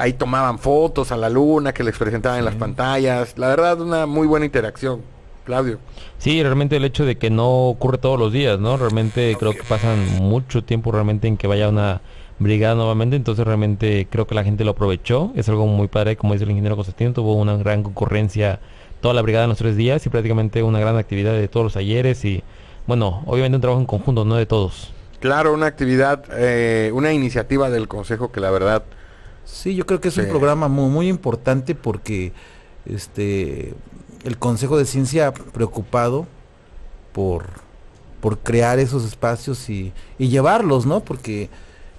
ahí tomaban fotos a la luna que les presentaban en las pantallas. La verdad, una muy buena interacción, Claudio. Sí, realmente el hecho de que no ocurre todos los días, ¿no? Realmente creo que pasan mucho tiempo realmente en que vaya una brigada nuevamente, entonces realmente creo que la gente lo aprovechó, es algo muy padre, como dice el ingeniero Constantino, tuvo una gran concurrencia toda la brigada en los tres días y prácticamente una gran actividad de todos los talleres y bueno, obviamente un trabajo en conjunto, no de todos. Claro, una actividad, eh, una iniciativa del Consejo que la verdad, Sí, yo creo que es Sí. un programa muy, muy importante porque este el Consejo de Ciencia preocupado por, por crear esos espacios y, y llevarlos, ¿no? Porque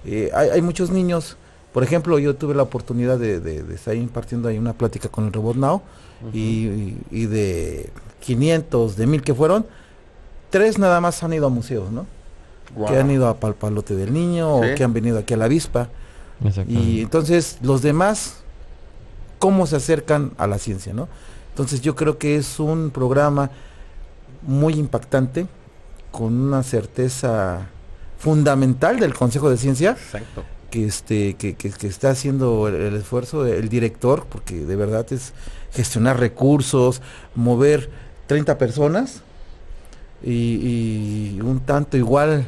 eh, hay, hay muchos niños, por ejemplo, yo tuve la oportunidad de, de- de estar impartiendo ahí una plática con el Robot Now y, y- y de 500, de 1000 que fueron, tres nada más han ido a museos, ¿no? Wow. que han ido a Palpalote del Niño Sí. o que han venido aquí a la avispa. Y entonces los demás, ¿cómo se acercan a la ciencia? ¿no? Entonces yo creo que es un programa muy impactante, con una certeza fundamental del Consejo de Ciencia, Exacto. que, este, que, que- que está haciendo el, el esfuerzo, el director, porque de verdad es gestionar recursos, mover 30 personas y, y un tanto igual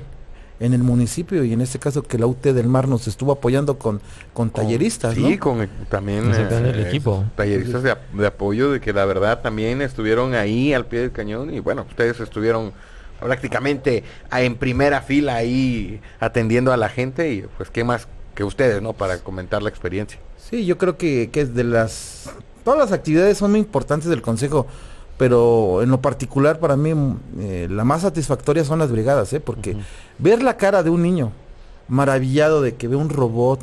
en el municipio y en este caso que la UT del Mar nos estuvo apoyando con, con talleristas, Sí, ¿no? con también el eh, equipo. talleristas de, de apoyo de que la verdad también estuvieron ahí al pie del cañón y bueno, ustedes estuvieron prácticamente a- en primera fila ahí atendiendo a la gente y pues qué más que ustedes, ¿no? Para comentar la experiencia. Sí, yo creo que, que es de las... Todas las actividades son muy importantes del Consejo, pero en lo particular para mí eh, la más satisfactoria son las brigadas, ¿eh? porque ver la cara de un niño maravillado de que ve un robot,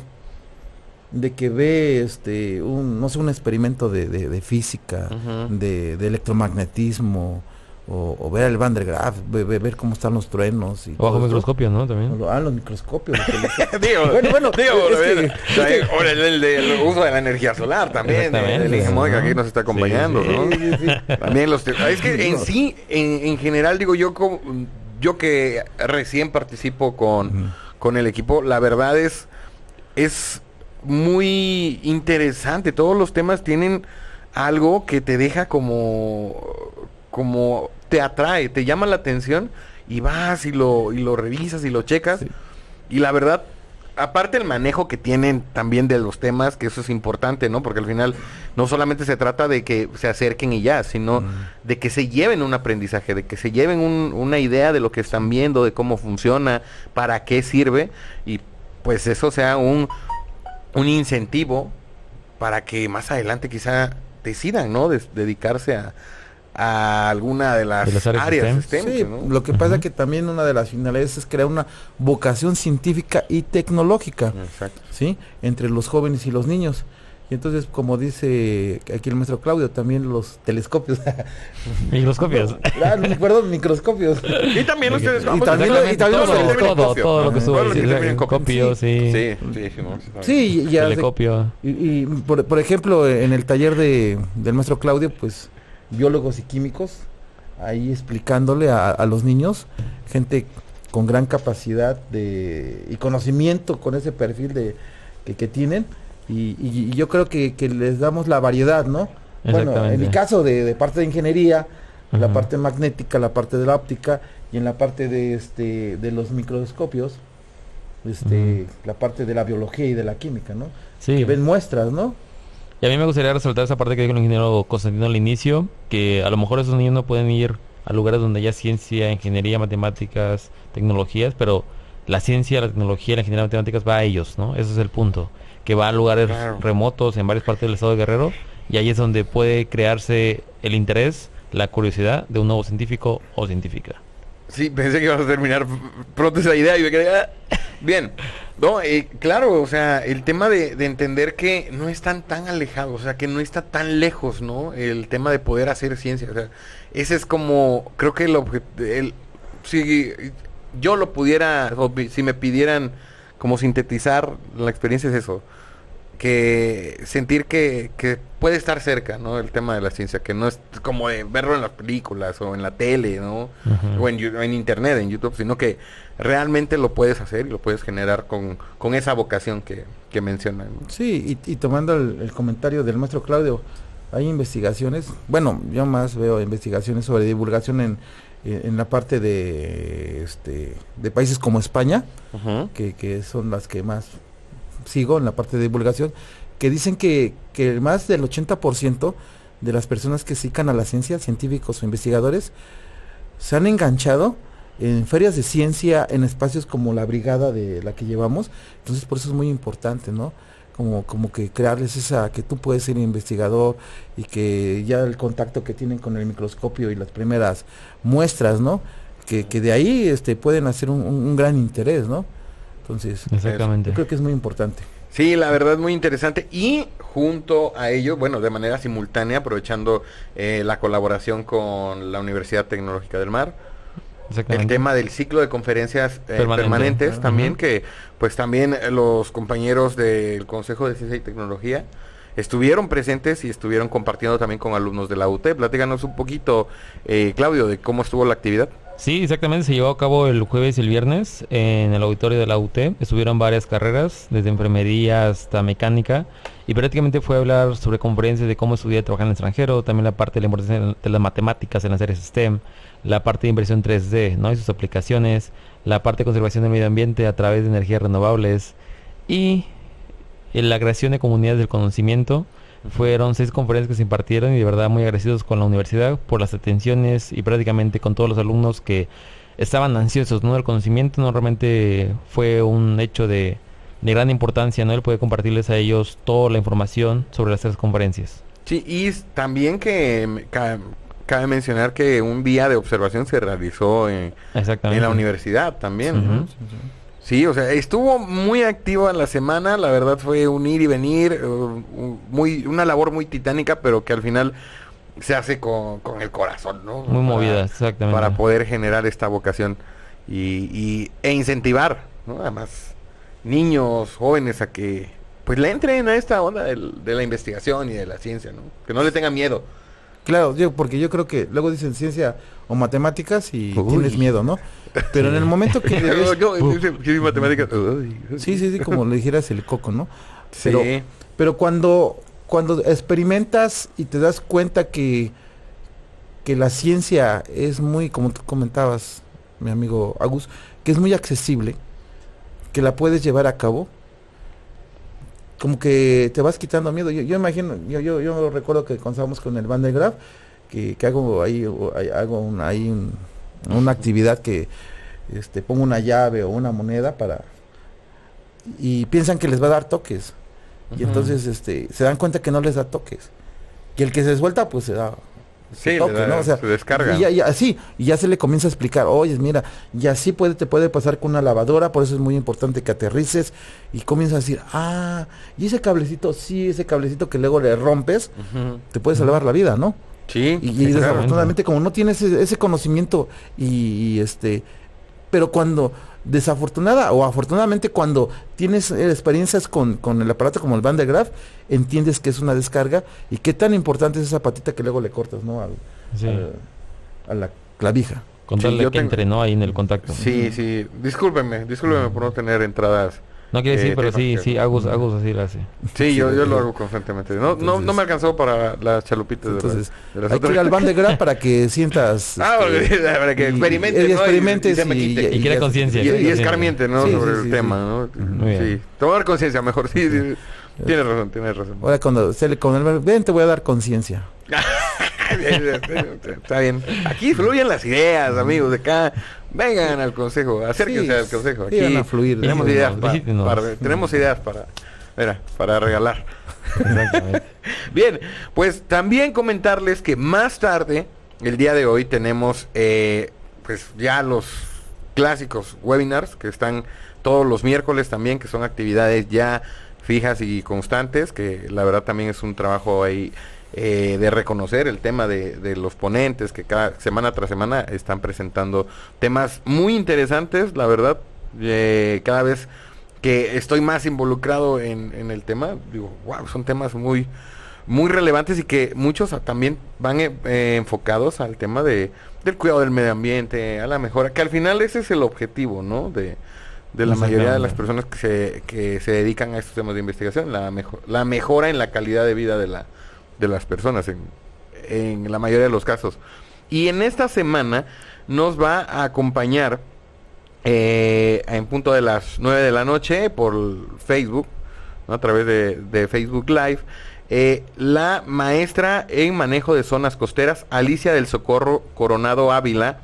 de que ve este un no sé un experimento de, de- de física, de, de electromagnetismo, o, o ver el Van der Graaf, ve- ve- ver cómo están los truenos y O bajo microscopio, ¿no? También. Ah, los microscopios. los digo, Bueno, bueno, digo, es que- o que- el, el del uso de la energía solar también, el que ¿no? aquí nos está acompañando, Sí, ¿no? Sí, sí, sí. También los es que en sí, en, en general digo yo como yo que recién participo con, con el equipo, la verdad es es muy interesante. Todos los temas tienen algo que te deja como como te atrae, te llama la atención y vas y lo y lo revisas y lo checas. Sí. Y la verdad aparte el manejo que tienen también de los temas, que eso es importante, ¿no? Porque al final no solamente se trata de que se acerquen y ya, sino Mm. de que se lleven un aprendizaje, de que se lleven un- una idea de lo que están viendo, de cómo funciona, para qué sirve, y pues eso sea un, un incentivo para que más adelante quizá decidan, ¿no? Des- dedicarse a, a alguna de las, De las áreas áreas STEM. STEM, Sí, ¿no? lo que pasa que también una de las finalidades es crear una vocación científica y tecnológica, Exacto. ¿sí? Entre los jóvenes y los niños. Y entonces, como dice aquí el maestro Claudio, también los telescopios. Microscopios. ah, no, perdón, microscopios. Y también ustedes Y también lo- y también los los todo, terminan todo, todo lo que sube los que sí, copio. sí. Sí, sí, sí, no, y por, por ejemplo, en el taller de, del maestro Claudio, pues biólogos y químicos, ahí explicándole a, a los niños, gente con gran capacidad de, y conocimiento con ese perfil de, que, que tienen, y, yo creo que, que les damos la variedad, ¿no? Bueno, en mi caso de, de parte de ingeniería, la parte magnética, la parte de la óptica, y en la parte de este de los microscopios, este, la parte de la biología y de la química, ¿no? Sí. Que ven muestras, ¿no? Y a mí me gustaría resaltar esa parte que dijo el ingeniero Constantino al inicio, que a lo mejor esos niños no pueden ir a lugares donde haya ciencia, ingeniería, matemáticas, tecnologías, pero la ciencia, la tecnología, la ingeniería, matemáticas va a ellos, ¿no? Ese es el punto, que va a lugares Claro. remotos en varias partes del estado de Guerrero y ahí es donde puede crearse el interés, la curiosidad de un nuevo científico o científica. Sí, pensé que ibas a terminar pronto esa idea y me quedé... ah. Bien, no, eh, claro, o sea, el tema de, de entender que no están tan alejados, o sea, que no está tan lejos, ¿no? El tema de poder hacer ciencia, o sea, ese es como, creo que el objetivo, si yo lo pudiera, si me pidieran como sintetizar la experiencia es eso, que sentir que, que puede estar cerca, ¿no? El tema de la ciencia, que no es como de verlo en las películas o en la tele, ¿no? O en, en internet, en YouTube, sino que realmente lo puedes hacer y lo puedes generar con, con esa vocación que, que mencionan. ¿no? Sí, y, y tomando el, el comentario del maestro Claudio, hay investigaciones, bueno, yo más veo investigaciones sobre divulgación en, en, en la parte de, este, de países como España, que, que son las que más sigo en la parte de divulgación, que dicen que, que más del 80% de las personas que se dedican a la ciencia, científicos o investigadores, se han enganchado en ferias de ciencia, en espacios como la brigada de la que llevamos, entonces por eso es muy importante, ¿no? Como, como que crearles esa, que tú puedes ser investigador y que ya el contacto que tienen con el microscopio y las primeras muestras, ¿no? Que, que de ahí este, pueden hacer un, gran interés, ¿no? Entonces, Exactamente. yo creo que es muy importante. Sí, la verdad muy interesante. Y junto a ello, bueno, de manera simultánea, aprovechando eh, la colaboración con la Universidad Tecnológica del Mar, el tema del ciclo de conferencias eh, Permanente. permanentes también, que pues también los compañeros del Consejo de Ciencia y Tecnología estuvieron presentes y estuvieron compartiendo también con alumnos de la UT. Platícanos un poquito, eh, Claudio, de cómo estuvo la actividad. Sí, exactamente. Se llevó a cabo el jueves y el viernes en el auditorio de la UT. Estuvieron varias carreras, desde enfermería hasta mecánica. Y prácticamente fue hablar sobre conferencias de cómo estudiar y trabajar en el extranjero, también la parte de la importancia de las matemáticas en las áreas STEM, la parte de inversión 3D ¿no? y sus aplicaciones, la parte de conservación del medio ambiente a través de energías renovables y la creación de comunidades del conocimiento. Fueron seis conferencias que se impartieron y de verdad muy agradecidos con la universidad por las atenciones y prácticamente con todos los alumnos que estaban ansiosos ¿no? del conocimiento. No realmente fue un hecho de, de gran importancia, ¿no? El poder compartirles a ellos toda la información sobre las tres conferencias. Sí, y también que ca- cabe mencionar que un día de observación se realizó en, la universidad también. ¿no? Sí, o sea, estuvo muy activa la semana, la verdad fue un ir y venir, eh, muy, una labor muy titánica, pero que al final se hace con, con el corazón, ¿no? Muy Para- movida, exactamente. Para poder generar esta vocación y, y- e incentivar, ¿no? Además, niños, jóvenes a que pues le entren a esta onda del- de la investigación y de la ciencia, ¿no? Que no le tengan miedo. Claro, yo, porque yo creo que luego dicen ciencia o matemáticas y Uy. tienes miedo, ¿no? Pero en el momento que sí, sí, matemáticas. Sí, sí, sí, como le dijeras el coco, ¿no? Sí. Pero, pero cuando, cuando experimentas y te das cuenta que, que la ciencia es muy, como tú comentabas, mi amigo Agus, que es muy accesible, que la puedes llevar a cabo, como que te vas quitando miedo. Yo, yo imagino, yo, yo, yo recuerdo que cuando estábamos con el Van de Graaff, que, que hago ahí, hago un- ahí un- una actividad que este, pongo una llave o una moneda para y piensan que les va a dar toques. Y entonces este se dan cuenta que no les da toques. Y el que se suelta pues se da Sí. O sea, se descarga. y ya, ya, sí, y ya se le comienza a explicar, oye, mira, y así puede, te puede pasar con una lavadora, por eso es muy importante que aterrices, y comienza a decir, ah, y ese cablecito, sí, ese cablecito que luego le rompes, te puede salvar la vida, ¿no? Sí, Y, y desafortunadamente como no tienes ese, ese conocimiento y, y, este pero cuando desafortunada o afortunadamente cuando tienes eh, experiencias con, con el aparato como el Van de Graaff entiendes que es una descarga y qué tan importante es esa patita que luego le cortas no Al- Sí. al- a la clavija Con Sí, tal de yo que tengo- entrenó ahí en el contacto. Sí, sí. Discúlpeme, discúlpeme por no tener entradas. No quiere decir, Eh, pero sí, que- sí, Agus, Agus así lo hace. Sí, yo, yo lo hago constantemente. No, no, no Entonces- me alcanzó para las chalupitas de, entonces las, de las hay que otras. ir al Van de para que sientas Ah, este, para que experimentes, y ¿no? experimentes y, y- ya- conciencia. Y, escarmiente, ¿no? Sí, Sobre sí, el sí, tema, sí. ¿no? Muy bien. Sí. Tomar conciencia mejor, sí, sí. Tienes razón, tienes razón. ahora cuando se le con el ven te voy a dar conciencia Está bien. Aquí fluyen las ideas, amigos de acá. Vengan al consejo, acérquense Sí, al consejo. Aquí a fluir. tenemos Visítenos, ideas, para, tenemos ideas para, mira, para regalar. Exactamente. Bien, pues también comentarles que más tarde, el día de hoy, tenemos eh, pues ya los clásicos webinars que están todos los miércoles también, que son actividades ya fijas y constantes, que la verdad también es un trabajo ahí eh, de reconocer el tema de, de los ponentes que cada semana tras semana están presentando temas muy interesantes, la verdad, eh, cada vez que estoy más involucrado en, en el tema, digo, wow, son temas muy, muy relevantes y que muchos también van eh, eh, enfocados al tema de, del cuidado del medio ambiente, a la mejora, que al final ese es el objetivo, ¿no? De, de la mayoría de las personas que se, que se dedican a estos temas de investigación, la, mejo- la mejora en la calidad de vida de, la, de las personas, en, la mayoría de los casos. Y en esta semana nos va a acompañar eh, en punto de las 9 de la noche por Facebook, ¿no? a través de, de Facebook Live, eh, la maestra en manejo de zonas costeras, Alicia del Socorro Coronado Ávila,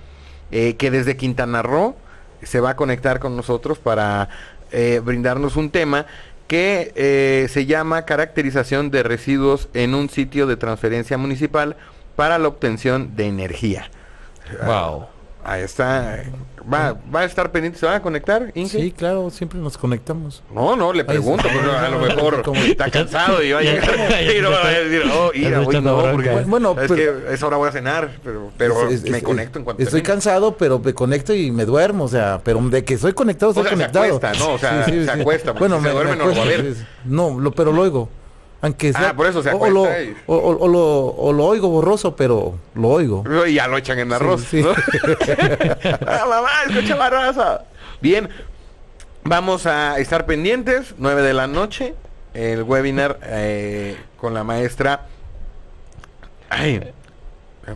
eh, que desde Quintana Roo se va a conectar con nosotros para eh, brindarnos un tema que eh, se llama caracterización de residuos en un sitio de transferencia municipal para la obtención de energía. Wow. Ahí está. Va, va a estar pendiente. ¿Se van a conectar, Inge? Sí, claro, siempre nos conectamos. No, no, le pregunto. Porque a lo mejor está cansado y va a llegar. y no va a decir, oh, ira, hoy no, bronca. porque Bueno, es pero- que a esa hora voy a cenar, pero, pero Es- es- me es- conecto en cuanto Estoy termine. cansado, pero me conecto y me duermo, o sea, pero de que soy conectado, O soy sea, se conectado. acuesta, ¿no? O sea, se acuesta, si se duerme no lo va a ver. No, lo, pero lo oigo. Aunque sea, Ah, por eso se o- o, lo, o, o- o lo, o lo oigo borroso, pero lo oigo. Y ya lo echan en arroz. Sí, sí. ¿no? ah, mamá, escucha barraza. Bien, vamos a estar pendientes, 9 de la noche, el webinar eh, con la maestra. Ay,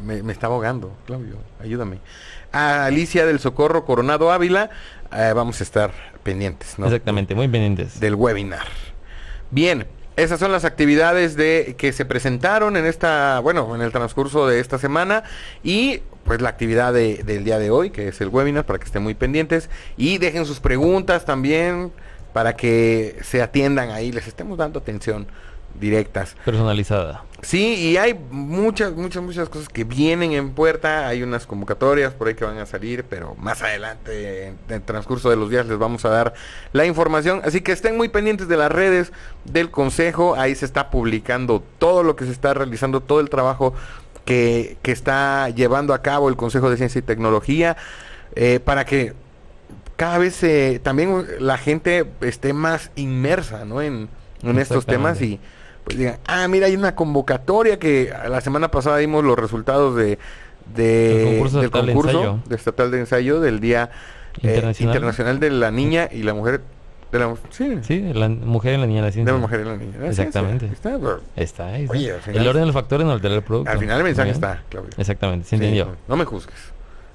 me, me está ahogando, Claudio, ayúdame. A Alicia del Socorro Coronado Ávila, eh, vamos a estar pendientes, ¿no? Exactamente, muy pendientes. del webinar. Bien, esas son las actividades de que se presentaron en esta, bueno, en el transcurso de esta semana y pues la actividad de- del día de hoy, que es el webinar, para que estén muy pendientes y dejen sus preguntas también para que se atiendan ahí, les estemos dando atención directas. Personalizada. Sí, y hay muchas, muchas, muchas cosas que vienen en puerta. Hay unas convocatorias por ahí que van a salir, pero más adelante, en el transcurso de los días, les vamos a dar la información. Así que estén muy pendientes de las redes del Consejo. Ahí se está publicando todo lo que se está realizando, todo el trabajo que, que está llevando a cabo el Consejo de Ciencia y Tecnología, eh, para que cada vez eh, también la gente esté más inmersa ¿no? en, en estos temas y pues digan, ah, mira, hay una convocatoria que la semana pasada dimos los resultados de, de- concurso del estatal de concurso ensayo. de estatal de ensayo del Día eh, Internacional. internacional de la Niña y la Mujer. De la, sí, Sí, la mujer y la niña de la de ciencia. la Mujer y la Niña. Exactamente. está, Está ahí. está. Oye, al final- el orden de los factores no altera el producto. al final el mensaje bien. está, Claudio. Exactamente, Sí, no, no me juzgues.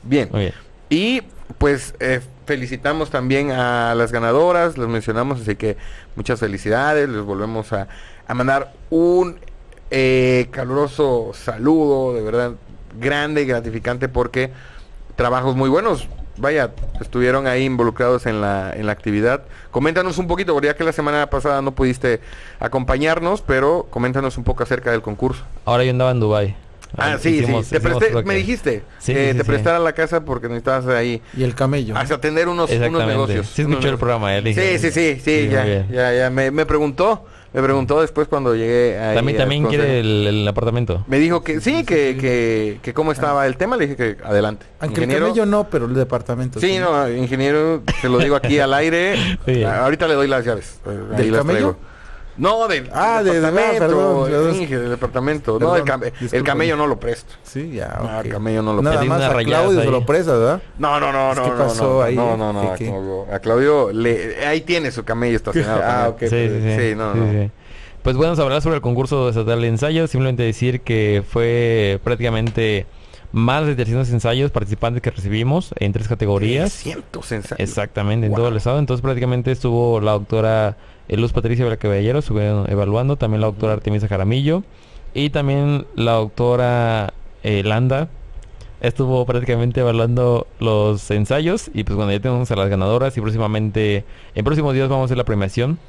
Bien. Muy bien. Y pues eh, felicitamos también a las ganadoras, les mencionamos, así que muchas felicidades, les volvemos a, a mandar un eh, caluroso saludo, de verdad, grande y gratificante porque trabajos muy buenos. Vaya, estuvieron ahí involucrados en la, en la actividad. Coméntanos un poquito, porque ya que la semana pasada no pudiste acompañarnos, pero coméntanos un poco acerca del concurso. Ahora yo andaba en Dubai. Ah, sí, Hicimos- sí. Te presté, me dijiste Sí, que sí, te sí. prestara la casa porque necesitabas ahí Y el camello. hasta atender unos, unos negocios. Sí unos el programa, él Sí, sí, sí, sí, ya, muy bien. ya, ya. Me, me preguntó, me preguntó después cuando llegué ahí También, también quiere el, el apartamento. Me dijo que sí, que, que, que cómo estaba el tema, le dije que adelante. Aunque el camello no, pero el departamento. Sí, no, ingeniero, te lo digo aquí al aire. Sí. Ah, Ahorita le doy las llaves. eh, ahí ¿Del las camello? traigo. No, del Ah, de- de- ah, departamento. perdón, perdón. Inge, del departamento. no, el, came- el discúlpame. camello no lo presto. Sí, ya. No, el camello no lo Nada Tiene más unas a Claudio se lo presta, ¿verdad? No, no, no, no, no, pasó no, ahí, no, no, no, ¿qué, a qué? Claudio, a Claudio le, ahí tiene su camello estacionado. Ah, ok. Sí, sí, sí. Sí, no, Sí, no. sí. Pues bueno, vamos a hablar sobre el concurso estatal de ensayos. Simplemente decir que fue prácticamente más de 300 ensayos participantes que recibimos en tres categorías. Cientos ensayos. Exactamente, en Wow. todo el estado. Entonces prácticamente estuvo la doctora Luz Patricia Vera Caballero, estuvieron evaluando, también la doctora Artemisa Jaramillo. Y también la doctora eh, Landa estuvo prácticamente evaluando los ensayos. Y pues bueno, ya tenemos a las ganadoras. Y próximamente, en próximos días vamos a hacer la premiación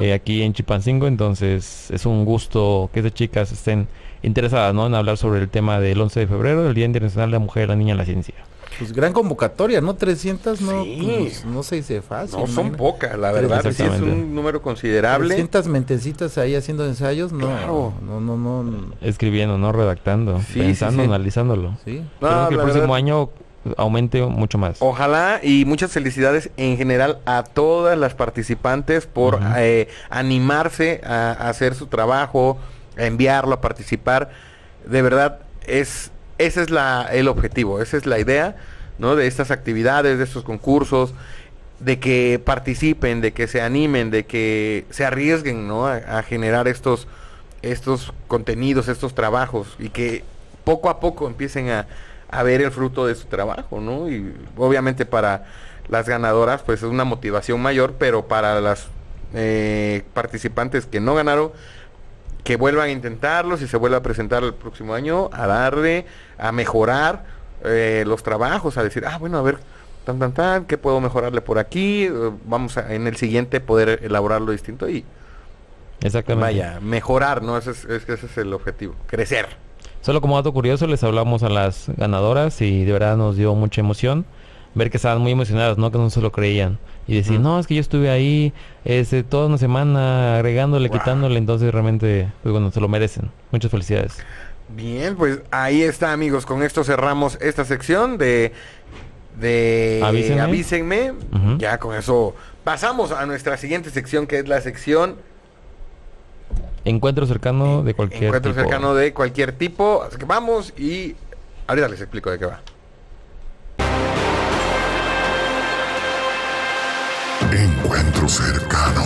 eh, aquí en Chipancingo, entonces es un gusto que estas chicas estén interesadas ¿no? en hablar sobre el tema del 11 de febrero, el Día Internacional de la Mujer y la Niña en la Ciencia. Pues gran convocatoria, ¿no? 300, no, Sí. pues, no se dice fácil. no son pocas, la verdad. Sí es un número considerable. 300 mentecitas ahí haciendo ensayos, no, Claro. no, no, no, Escribiendo, no redactando, Sí, pensando, sí, sí. analizándolo. sí. No, que el próximo verdad, año aumente mucho más. Ojalá y muchas felicidades en general a todas las participantes por eh, animarse a, a hacer su trabajo, a enviarlo, a participar. De verdad, es ese es la, el objetivo, esa es la idea ¿no? de estas actividades, de estos concursos, de que participen, de que se animen, de que se arriesguen ¿no? a, generar estos, estos contenidos, estos trabajos y que poco a poco empiecen a, a ver el fruto de su trabajo, ¿no? Y obviamente para las ganadoras pues es una motivación mayor, pero para las eh, participantes que no ganaron, que vuelvan a intentarlo, si se vuelve a presentar el próximo año, a darle, a mejorar eh, los trabajos, a decir, ah, bueno, a ver, tan, tan, tan, ¿qué puedo mejorarle por aquí? Vamos a, en el siguiente poder elaborarlo distinto y Exactamente. vaya, mejorar, ¿no? Ese es, es que ese es el objetivo, crecer. Solo como dato curioso, les hablamos a las ganadoras y de verdad nos dio mucha emoción ver que estaban muy emocionadas, ¿no? Que no se lo creían. Y decir, no, es que yo estuve ahí este, toda una semana agregándole, Wow. quitándole, entonces realmente, pues bueno, se lo merecen. Muchas felicidades. Bien, pues ahí está, amigos. Con esto cerramos esta sección de de Avísenme. Ya con eso pasamos a nuestra siguiente sección que es la sección Encuentro cercano de cualquier encuentro tipo. cercano de cualquier tipo. Así que vamos y ahorita les explico de qué va. Encuentro cercano.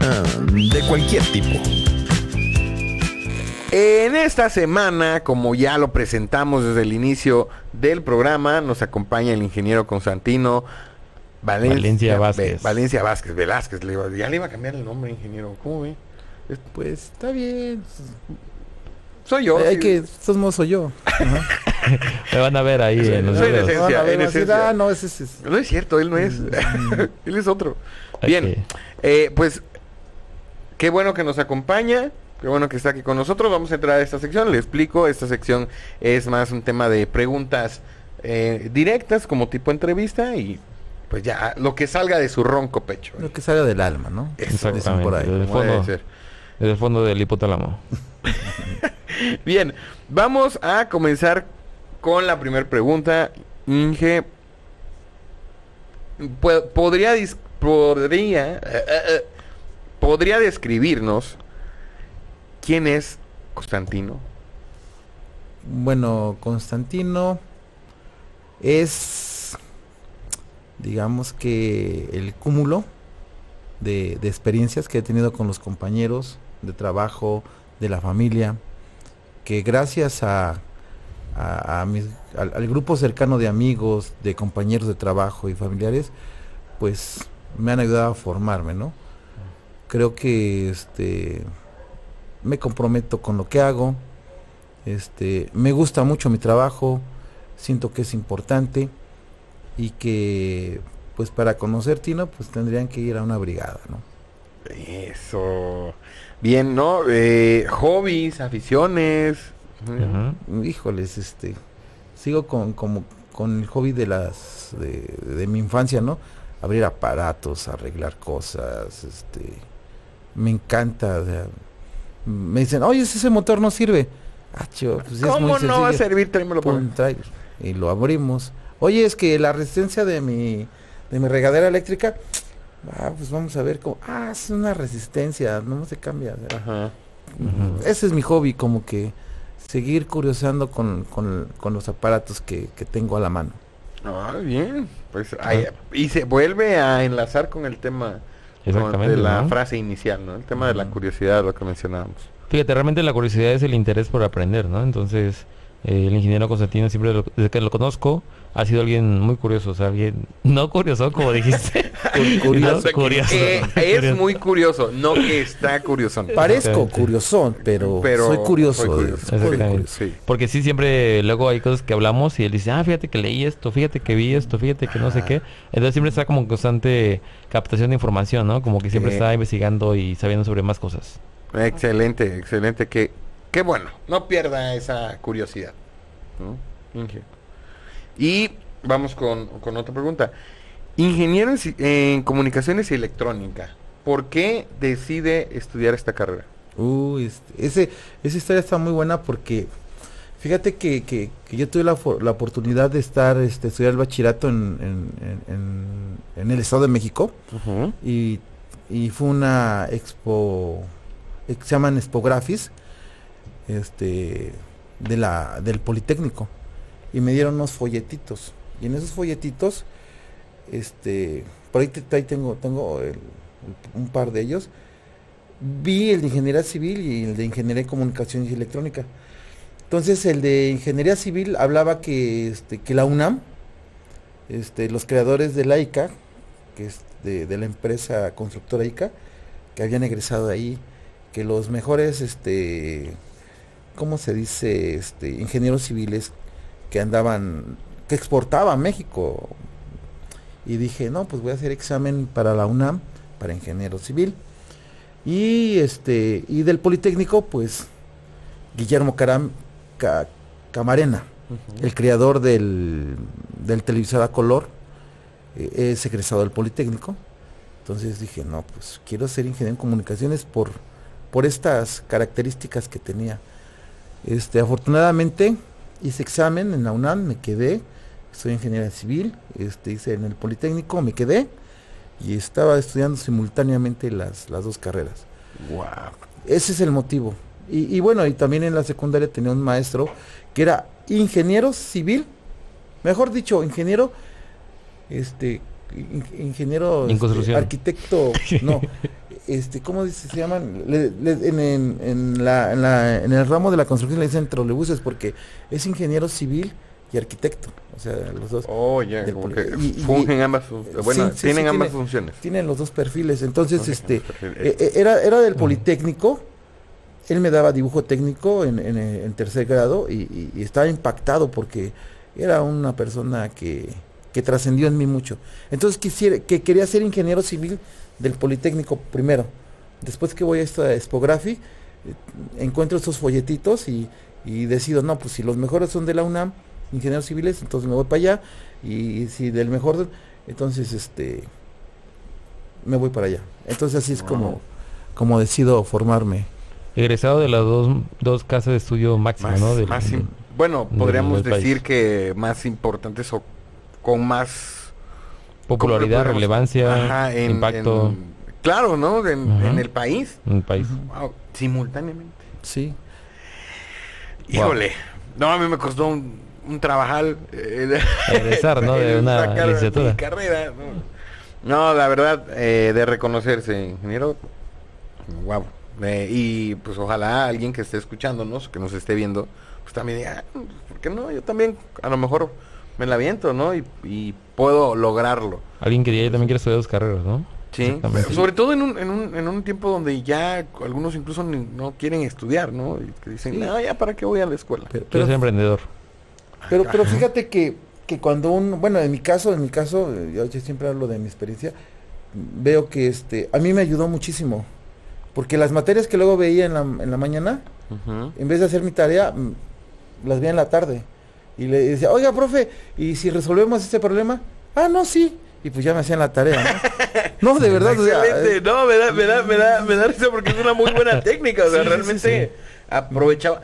Ah, de cualquier tipo. En esta semana, como ya lo presentamos desde el inicio del programa, nos acompaña el ingeniero Constantino Valencia, Valencia Ve- Vázquez. Valencia Vázquez, Velázquez. le iba- ya le iba a cambiar el nombre, ingeniero. ¿Cómo ve? Es- Pues está bien. Soy yo. Hay sí. que, modos soy yo. Ajá. Me van a ver ahí en los soy videos. ver, en esencia. ah, no, es- es. No es cierto, él no es. él es otro. Bien, eh, pues qué bueno que nos acompaña. Qué bueno que está aquí con nosotros. Vamos a entrar a esta sección. Le explico. Esta sección es más un tema de preguntas eh, directas, como tipo entrevista. Y pues ya, lo que salga de su ronco pecho. Lo que salga del alma, ¿no? Eso, Dicen por ahí. Desde el fondo, ser. desde el fondo del hipotálamo. Bien, vamos a comenzar con la primera pregunta. Inge, ¿podría, podría, eh, eh, eh, podría describirnos quién es Constantino? Bueno, Constantino es, digamos que el cúmulo de experiencias que he tenido con los compañeros de trabajo, de la familia, que gracias a, al, al grupo cercano de amigos, de compañeros de trabajo y familiares, pues me han ayudado a formarme, ¿no? Creo que este me comprometo con lo que hago, este, me gusta mucho mi trabajo, siento que es importante y que pues para conocer Tino pues tendrían que ir a una brigada, ¿no? Eso. Bien, ¿no? Eh, hobbies, aficiones. Híjoles, este, sigo con como con el hobby de las de, de mi infancia, ¿no? Abrir aparatos, arreglar cosas, este, me encanta. o sea, me dicen, oye, ese motor no sirve. Ah, chido, pues es muy ¿Cómo no va a sencillo. servir? Tráemelo por y lo abrimos. Oye, es que la resistencia de mi, de mi regadera eléctrica, ah, pues vamos a ver cómo, ah, es una resistencia, no se cambia. Ajá. Ese es mi hobby, como que seguir curioseando con, con- con los aparatos que, que tengo a la mano. Ah, bien. Pues ahí- y se vuelve a enlazar con el tema de la ¿no? frase inicial, ¿no? El tema de la curiosidad, lo que mencionábamos. Fíjate, realmente la curiosidad es el interés por aprender, ¿no? Entonces, eh, el ingeniero Constantino siempre, lo- desde que lo conozco, ha sido alguien muy curioso, o sea, alguien no curioso, como dijiste. curioso. No, curioso. Que es Curioso. muy curioso, no que está curioso. Parezco curiosón, pero, Pero soy curioso. curioso. Exactamente. curioso. Sí. Porque sí, siempre luego hay cosas que hablamos y él dice, ah, fíjate que leí esto, fíjate que vi esto, fíjate que no sé qué. Entonces siempre está como en constante captación de información, ¿no? Como que siempre está investigando y sabiendo sobre más cosas. Excelente, excelente. Que, qué bueno, no pierda esa curiosidad. ¿no? Inge. Y vamos con, con otra pregunta. Ingeniero en, comunicaciones y electrónica, ¿por qué decide estudiar esta carrera? Uy, este, ese, esa historia está muy buena porque fíjate que, que- que yo tuve la, la oportunidad de estar, este, estudiar el bachillerato en, en- en- el Estado de México y, y fue una expo, se llaman Expografis, este, de la, del Politécnico y me dieron unos folletitos y en esos folletitos, este, por ahí, te- ahí tengo, tengo un par de ellos vi el de ingeniería civil y el de ingeniería de comunicaciones y electrónica. Entonces el de ingeniería civil hablaba que, este, que la UNAM, este, los creadores de la ICA, que es de, la empresa constructora ICA, que habían egresado ahí, que los mejores, este, ¿cómo se dice? Este, ingenieros civiles que andaban, que exportaba a México. Y dije, no, pues voy a hacer examen para la UNAM, para ingeniero civil. Y este, y del Politécnico, pues, Guillermo Caram- Ca- Camarena, el creador del, del televisor a color, eh, es egresado del Politécnico. Entonces dije, no, pues quiero ser ingeniero en comunicaciones por, por estas características que tenía. Este, afortunadamente hice examen en la UNAM, me quedé, soy ingeniera civil, este, hice en el Politécnico, me quedé y estaba estudiando simultáneamente las, las dos carreras. Wow. Ese es el motivo. Y, y bueno, y también en la secundaria tenía un maestro que era ingeniero civil, mejor dicho, ingeniero, este, in- ingeniero, En este, arquitecto, no, este, ¿cómo dice, se llaman? Le- le- en, en- en la, en, la- en el ramo de la construcción le dicen trolebuses porque es ingeniero civil y arquitecto, o sea, los dos. Oh, ya, fungen ambas, bueno, sí, sí, tienen ambas tiene- funciones. Tienen los dos perfiles, entonces, este, eh, eh, era, era del Politécnico, él me daba dibujo técnico en, en, en tercer grado y, y- y estaba impactado porque era una persona que, que trascendió en mí mucho. Entonces quisiera, que quería ser ingeniero civil del Politécnico primero. Después que voy a esta Expografi, eh, encuentro estos folletitos y, y decido, no, pues si los mejores son de la UNAM, ingenieros civiles, entonces me voy para allá y si del mejor, entonces este me voy para allá. Entonces así es como, como decido formarme. Egresado de las dos, dos casas de estudio máximo, Más, ¿no? Del- más im- bueno, podríamos país. decir que más importantes o con más popularidad, ¿cómo le podríamos- relevancia, Ajá, en- impacto en- claro, ¿no? En, el país. en el país. Wow, simultáneamente. Sí. Híjole. No, a mí me costó un, un trabajal. eh, Egresar, ¿no? De una sacar licenciatura. mi carrera. No, No, la verdad, eh, de reconocerse, ingeniero. Wow. y pues ojalá alguien que esté escuchándonos, que nos esté viendo, pues también diga, "Ah, ¿por qué no? Yo también a lo mejor me la viento, ¿no? Y, y puedo lograrlo. Alguien que ya también quiere estudiar dos carreras, ¿no? Sí, sobre todo en un, en, un, en un tiempo donde ya algunos incluso ni- no quieren estudiar, ¿no? Y que dicen, Sí. no, ya para qué voy a la escuela. Pero, Quiero pero, ser emprendedor. pero, pero fíjate que, que cuando un, bueno, en mi caso, en mi caso, yo, yo siempre hablo de mi experiencia, veo que este, a mí me ayudó muchísimo. Porque las materias que luego veía en la, en la mañana, en vez de hacer mi tarea, mm, las veía en la tarde. Y le decía, oiga, profe, ¿y si resolvemos este problema? Ah, no, sí. Y pues ya me hacían la tarea, ¿no? No, de verdad, o sea, eh, no, me da, me da, me da, me da risa porque es una muy buena técnica, o sea, Sí, realmente sí, aprovechaba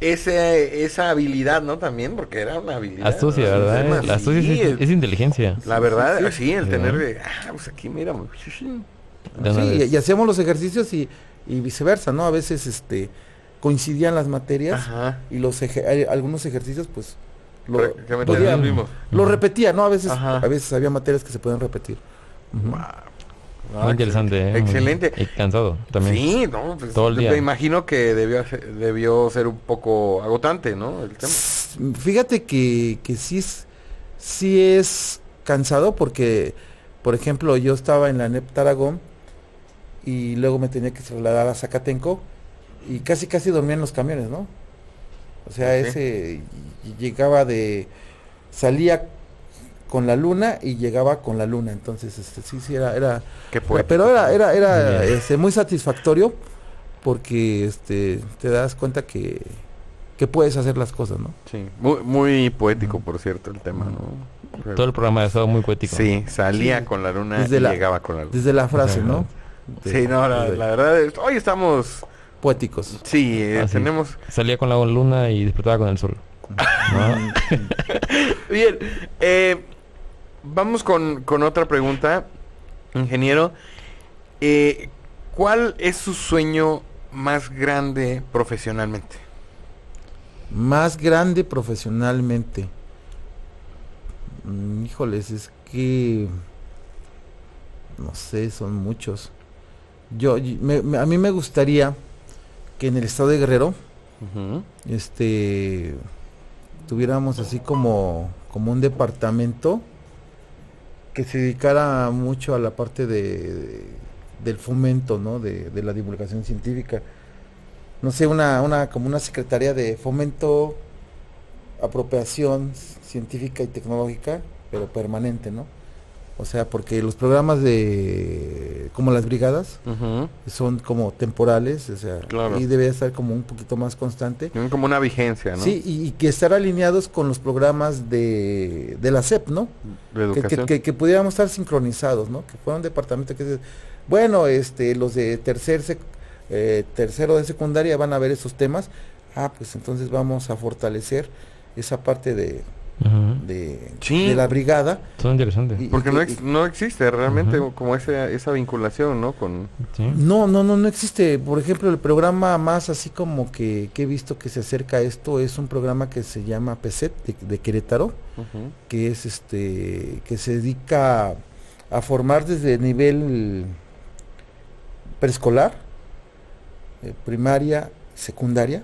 ese, esa habilidad, ¿no? También, porque era una habilidad. Astucia, ¿no? ¿verdad? Además, La astucia sí, es, es inteligencia. La verdad, sí, Sí, el Sí. tener, de, ah, pues aquí mira, Sí, y, y hacíamos los ejercicios y, y viceversa, ¿no? A veces este coincidían las materias Ajá. y los eje- algunos ejercicios pues lo, podía- los mismos. lo repetía, ¿no? A veces Ajá. a veces había materias que se pueden repetir. Muy interesante, ¿eh? Muy- Excelente. Y cansado también. Sí, no, pues, Todo el día. me imagino que debió, ser- debió ser un poco agotante, ¿no? El tema. Fíjate que, que sí es sí es cansado porque por ejemplo, yo estaba en la NEP Tarragón y luego me tenía que trasladar a Zacatenco y casi casi dormía en los camiones, ¿no? O sea, ese llegaba de salía con la luna y llegaba con la luna, entonces este sí sí era era Qué pero era era era este, muy satisfactorio porque este te das cuenta que que puedes hacer las cosas, ¿no? Sí, muy, muy poético, por cierto, el tema, ¿no? Todo el programa ha estado muy poético. Sí, salía Sí. con la luna Desde y la- llegaba con la luna. Desde la frase, ¿no? De- Sí, no, la, de- la verdad, es- hoy estamos, poéticos. sí, eh, Ah, sí. tenemos, Salía con la luna y despertaba con el sol. ¿no? bien, eh, vamos con, con otra pregunta, ingeniero, Eh, ¿cuál es su sueño más grande profesionalmente? Más grande profesionalmente. Mm, híjoles, es que no sé, son muchos. Yo, me- a mí me gustaría que en el estado de Guerrero, este, tuviéramos así como, como un departamento que se dedicara mucho a la parte de, de- del fomento, ¿no? De, de la divulgación científica. No sé, una, una, como una secretaría de fomento, apropiación científica y tecnológica, pero permanente, ¿no? O sea, porque los programas de como las brigadas son como temporales, o sea, Claro. y debe estar como un poquito más constante. Tienen como una vigencia, ¿no? Sí, y, y que estar alineados con los programas de, de la SEP, ¿no? De Que, que, educación. que- que pudiéramos estar sincronizados, ¿no? Que fuera un departamento que bueno, este, los de tercer sec- eh, tercero de secundaria van a ver esos temas, ah, pues entonces vamos a fortalecer esa parte de. De, Sí. de la brigada. Son interesantes. Y- Porque y- no, ex- no existe realmente como esa, esa vinculación, ¿no? Con... Sí. No, no, no, no existe. Por ejemplo, el programa más así como que, que he visto que se acerca a esto es un programa que se llama PESET de, de Querétaro, que es este, que se dedica a formar desde nivel preescolar, eh, primaria, secundaria,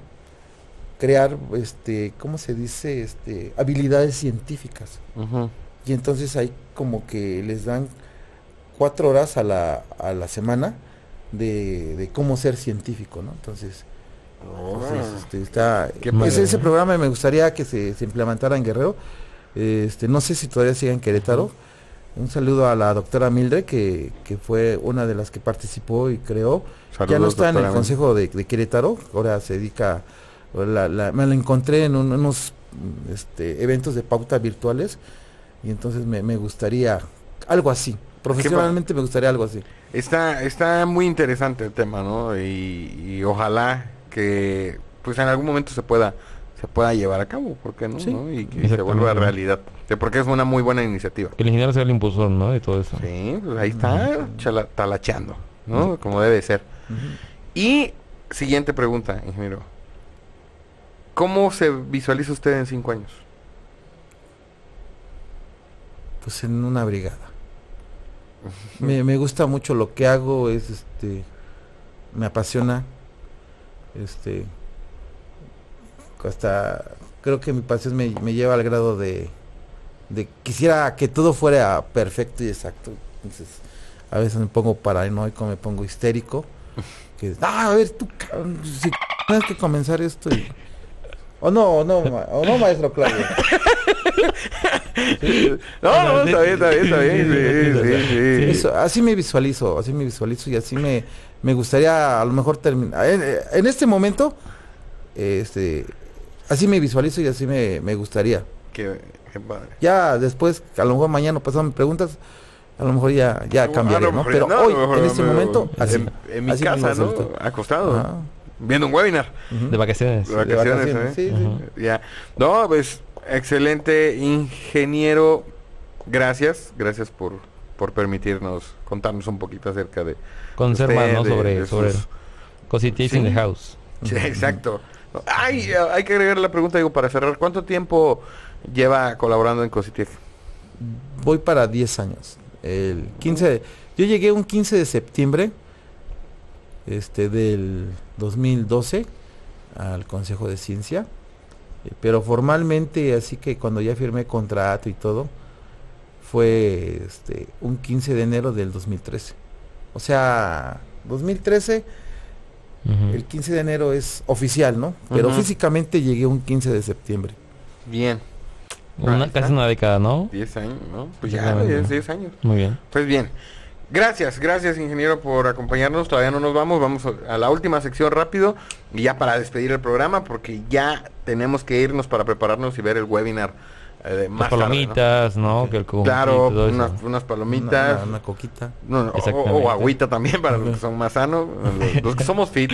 crear, este, ¿cómo se dice? Este, habilidades científicas. Y entonces ahí como que les dan cuatro horas a la, a la semana de, de cómo ser científico, ¿no? Entonces, entonces, este, está, Qué ese, programa me gustaría que se, se implementara en Guerrero. Este, no sé si todavía sigue en Querétaro. Un saludo a la doctora Mildred, que, que fue una de las que participó y creó. ya no Saludos, está en el. Consejo de, de Querétaro, ahora se dedica, la- la- me la encontré en un- unos este, eventos de pauta virtuales y entonces me, me gustaría algo así, profesionalmente me gustaría algo así. Está, está muy interesante el tema, ¿no? Y, y ojalá que pues en algún momento se pueda se pueda llevar a cabo, ¿por qué no? Sí. ¿no? Y que se vuelva realidad. Porque es una muy buena iniciativa. Que el ingeniero sea el impulsor, ¿no? De todo eso. Sí, pues ahí está chala- talacheando, ¿no? Como debe ser. Y siguiente pregunta, ingeniero. ¿Cómo se visualiza usted en cinco años? Pues en una brigada. Me, me gusta mucho lo que hago, es este, me apasiona, este, hasta creo que mi pasión me, me lleva al grado de, de quisiera que todo fuera perfecto y exacto. Entonces, a veces me pongo paranoico, me pongo histérico. Que, ah, a ver, tú, tienes que comenzar esto y... O no, o no, ma- o no, maestro Claudio. No, no, está bien, está bien, está bien. Sí, sí, sí. Eso, así me visualizo, así me visualizo y así me, me gustaría a lo mejor terminar. En, en este momento, este, así me visualizo y así me, me gustaría. Qué, qué padre. Ya después, a lo mejor mañana pasado me preguntas, a lo mejor ya, ya cambiaré, ¿no? Pero hoy, en este momento, así. En, en mi así casa, ¿no? Acostado. Ajá. Viendo un webinar. De vacaciones. De vacaciones, vacaciones, ¿eh? sí, sí. Ujú. Ya. No, pues excelente ingeniero. Gracias, gracias por, por permitirnos contarnos un poquito acerca de... Más, ¿no? Sobre, de sobre sus- cositas Sí. in the house. Sí, exacto. Ay, hay que agregar la pregunta, digo, para cerrar. ¿Cuánto tiempo lleva colaborando en Cositec? Voy para 10 años. El 15 de- yo llegué un 15 de septiembre este del 2012 al Consejo de Ciencia, eh, pero formalmente así que cuando ya firmé contrato y todo fue este un 15 de enero del 2013. O sea, 2013 Ujú. el 15 de enero es oficial, ¿no? Pero físicamente llegué un 15 de septiembre. Bien. Una- casi una década, ¿no? 10 años, ¿no? Pues ya, Exactamente. es 10 años. Muy bien. Pues bien. Gracias, gracias ingeniero por acompañarnos. Todavía no nos vamos, vamos a- la última sección rápido y ya para despedir el programa porque ya tenemos que irnos para prepararnos y ver el webinar eh, de más Las tarde, ¿no? palomitas, ¿no? Que el Claro, unas, unas palomitas. Una, una- una coquita. No, no, o- o, agüita también para los que son más sanos, los, los que somos fit.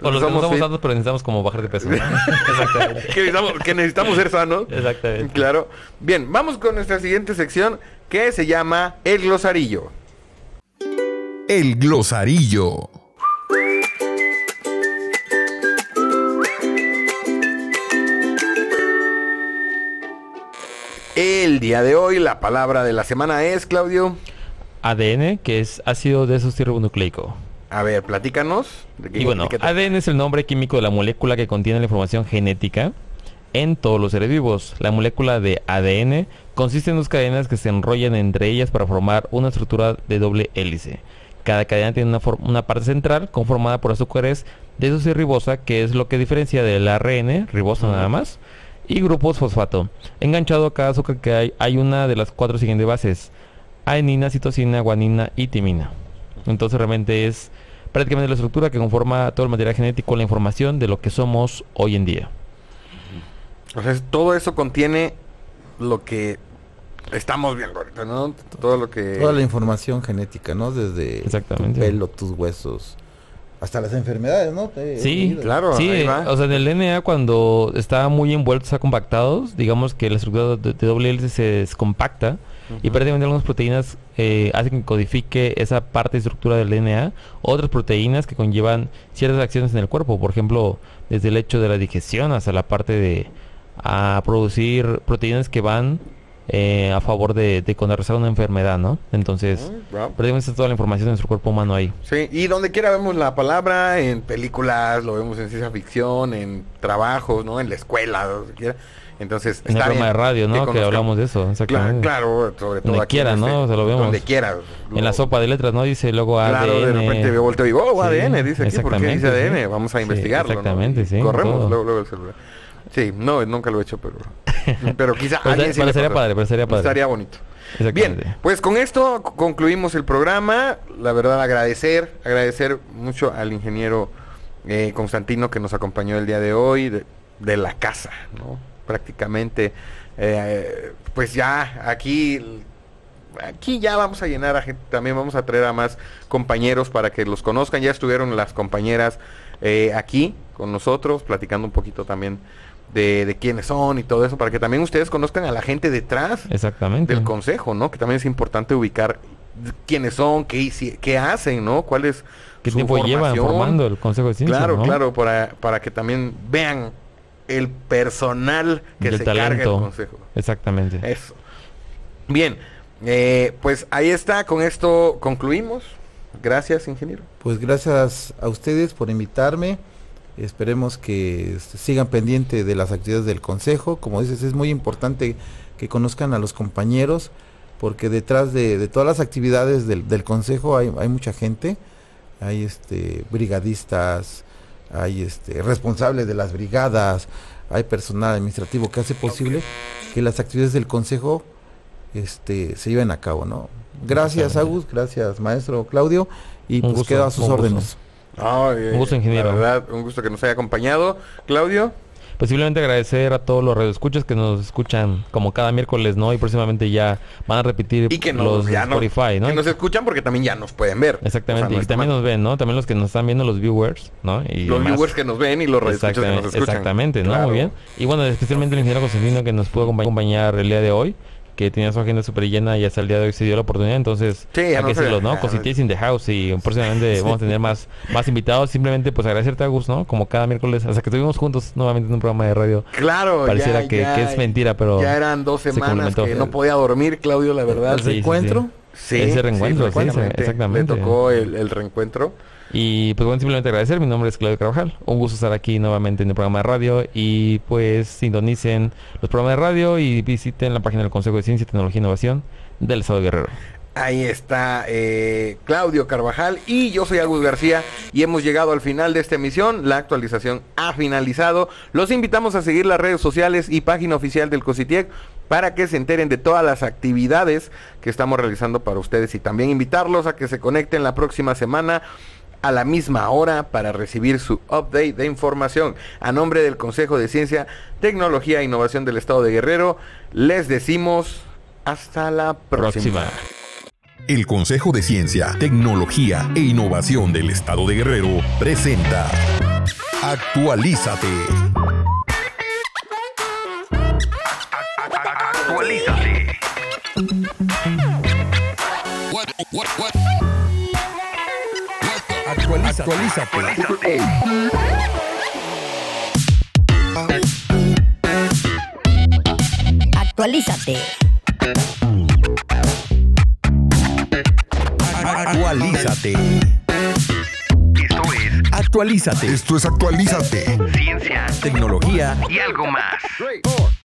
O los que no somos somos tantos, pero necesitamos como bajar de peso. ¿no? Exactamente. que, necesitamos, que necesitamos ser sanos. Exactamente. Claro. Bien, vamos con nuestra siguiente sección que se llama El Glosarillo. El glosarillo. El día de hoy la palabra de la semana es, Claudio. ADN, que es ácido desoxirribonucleico. A ver, platícanos. de qué- Y bueno, ADN es el nombre químico de la molécula que contiene la información genética en todos los seres vivos. La molécula de ADN consiste en dos cadenas que se enrollan entre ellas para formar una estructura de doble hélice. Cada cadena tiene una, una parte central conformada por azúcares desoxirribosa, que es lo que diferencia del ARN, ribosa nada más, y grupos fosfato. Enganchado a cada azúcar que hay, hay una de las cuatro siguientes bases. adenina, citosina, guanina y timina. Entonces realmente es prácticamente la estructura que conforma todo el material genético, la información de lo que somos hoy en día. O sea, todo eso contiene lo que estamos viendo ahorita, ¿no? Todo lo que... Toda la información genética, ¿no? Desde Exactamente. tu pelo, tus huesos, hasta las enfermedades, ¿no? Te- Sí, claro. Sí, ahí va. o sea, en el DNA cuando está muy envuelto, está compactados, digamos que la estructura de, de doble hélice se descompacta y prácticamente algunas proteínas eh, hacen que codifique esa parte de estructura del DNA, otras proteínas que conllevan ciertas acciones en el cuerpo, por ejemplo, desde el hecho de la digestión hasta la parte de a producir proteínas que van eh, a favor de, de contrarrestar una enfermedad, ¿no? Entonces, wow. prácticamente está toda la información de nuestro cuerpo humano ahí. Sí, y donde quiera vemos la palabra, en películas, lo vemos en ciencia ficción, en trabajos, ¿no? En la escuela, donde quiera. Entonces, En el está programa bien de radio, ¿no? Que, hablamos de eso, Claro, claro, sobre todo Donde aquí quiera, ¿no? O sea, lo vemos. Donde quiera. En la sopa de letras, ¿no? Dice luego ADN. Claro, de repente yo volteo y digo, oh, Sí, ADN, dice aquí, ¿por qué dice ADN? sí. Vamos a Sí, investigarlo, ¿no? exactamente, sí, Corremos luego, luego el celular. Sí, no, nunca lo he hecho, pero... pero quizá Pero alguien sí sería padre, pero sería padre. Estaría bonito. Bien, pues con esto concluimos el programa. La verdad, agradecer, agradecer mucho al ingeniero eh, Constantino que nos acompañó el día de hoy, de, de la casa, ¿no? Prácticamente, eh, pues ya aquí, aquí ya vamos a llenar a gente, también vamos a traer a más compañeros para que los conozcan. Ya estuvieron las compañeras eh, aquí con nosotros, platicando un poquito también de, de quiénes son y todo eso, para que también ustedes conozcan a la gente detrás Exactamente. del consejo, ¿no? Que también es importante ubicar quiénes son, qué, qué hacen, ¿no? ¿Cuál es ¿Qué su tiempo llevan formación? formando el Consejo de Ciencia? Claro, ¿no? claro, para, para que también vean el personal que el se carga el talento. consejo. Exactamente. Eso. Bien, eh, pues ahí está, con esto concluimos. Gracias, ingeniero. Pues gracias a ustedes por invitarme. Esperemos que este, sigan pendiente de las actividades del consejo. Como dices, es muy importante que conozcan a los compañeros, porque detrás de, de todas las actividades del, del consejo hay, hay mucha gente. Hay este brigadistas, hay este responsables de las brigadas, hay personal administrativo que hace posible que las actividades del consejo este se lleven a cabo, ¿no? Gracias. Agus, gracias, maestro Claudio, y Un pues gusto, quedo a sus gusto. Un gusto, ingeniero. La verdad, un gusto que nos haya acompañado. Claudio. Posiblemente agradecer a todos los radioescuchas que nos escuchan como cada miércoles, ¿no? Y próximamente ya van a repetir Y que nos, los ya Spotify, ¿no? que nos escuchan porque también ya nos pueden ver. Exactamente. O sea, no y también mal. nos ven, ¿no? También los que nos están viendo, los viewers, ¿no? Y los viewers que nos ven y los radioescuchas que nos Exactamente, escuchan. exactamente, ¿no? Claro. Muy bien. Y bueno, especialmente el ingeniero Constantino que nos pudo acompañ- acompañar el día de hoy, que tenía su agenda súper llena y hasta el día de hoy se dio la oportunidad. Entonces, Sí, hay no que decirlo, ¿no? ya, Cosities in the house y próximamente vamos a tener más, más invitados. Simplemente, pues agradecerte a Gus, ¿no? Como cada miércoles, hasta que estuvimos juntos nuevamente en un programa de radio. Claro, Pareciera ya- que, ya- que es mentira, pero... Ya eran dos se semanas que no podía dormir, Claudio, la verdad. ¿El Sí, sí, reencuentro? Sí, Ese reencuentro, sí, exactamente. Le tocó el, el reencuentro. Y pues bueno, simplemente agradecer. Mi nombre es Claudio Carvajal. Un gusto estar aquí nuevamente en el programa de radio. Y pues sintonicen los programas de radio y visiten la página del Consejo de Ciencia, Tecnología e Innovación del Estado de Guerrero. Ahí está eh, Claudio Carvajal y yo soy Agus García y hemos llegado al final de esta emisión. La actualización ha finalizado. Los invitamos a seguir las redes sociales y página oficial del COSITIEC para que se enteren de todas las actividades que estamos realizando para ustedes y también invitarlos a que se conecten la próxima semana a la misma hora para recibir su update de información. A nombre del Consejo de Ciencia, Tecnología e Innovación del Estado de Guerrero, les decimos hasta la próxima. Próxima. El Consejo de Ciencia, Tecnología e Innovación del Estado de Guerrero presenta Actualízate. Actualízate. Actualízate. Actualízate. Actualízate. Esto es Actualízate. Esto es Actualízate. ciencia Tecnología y algo más.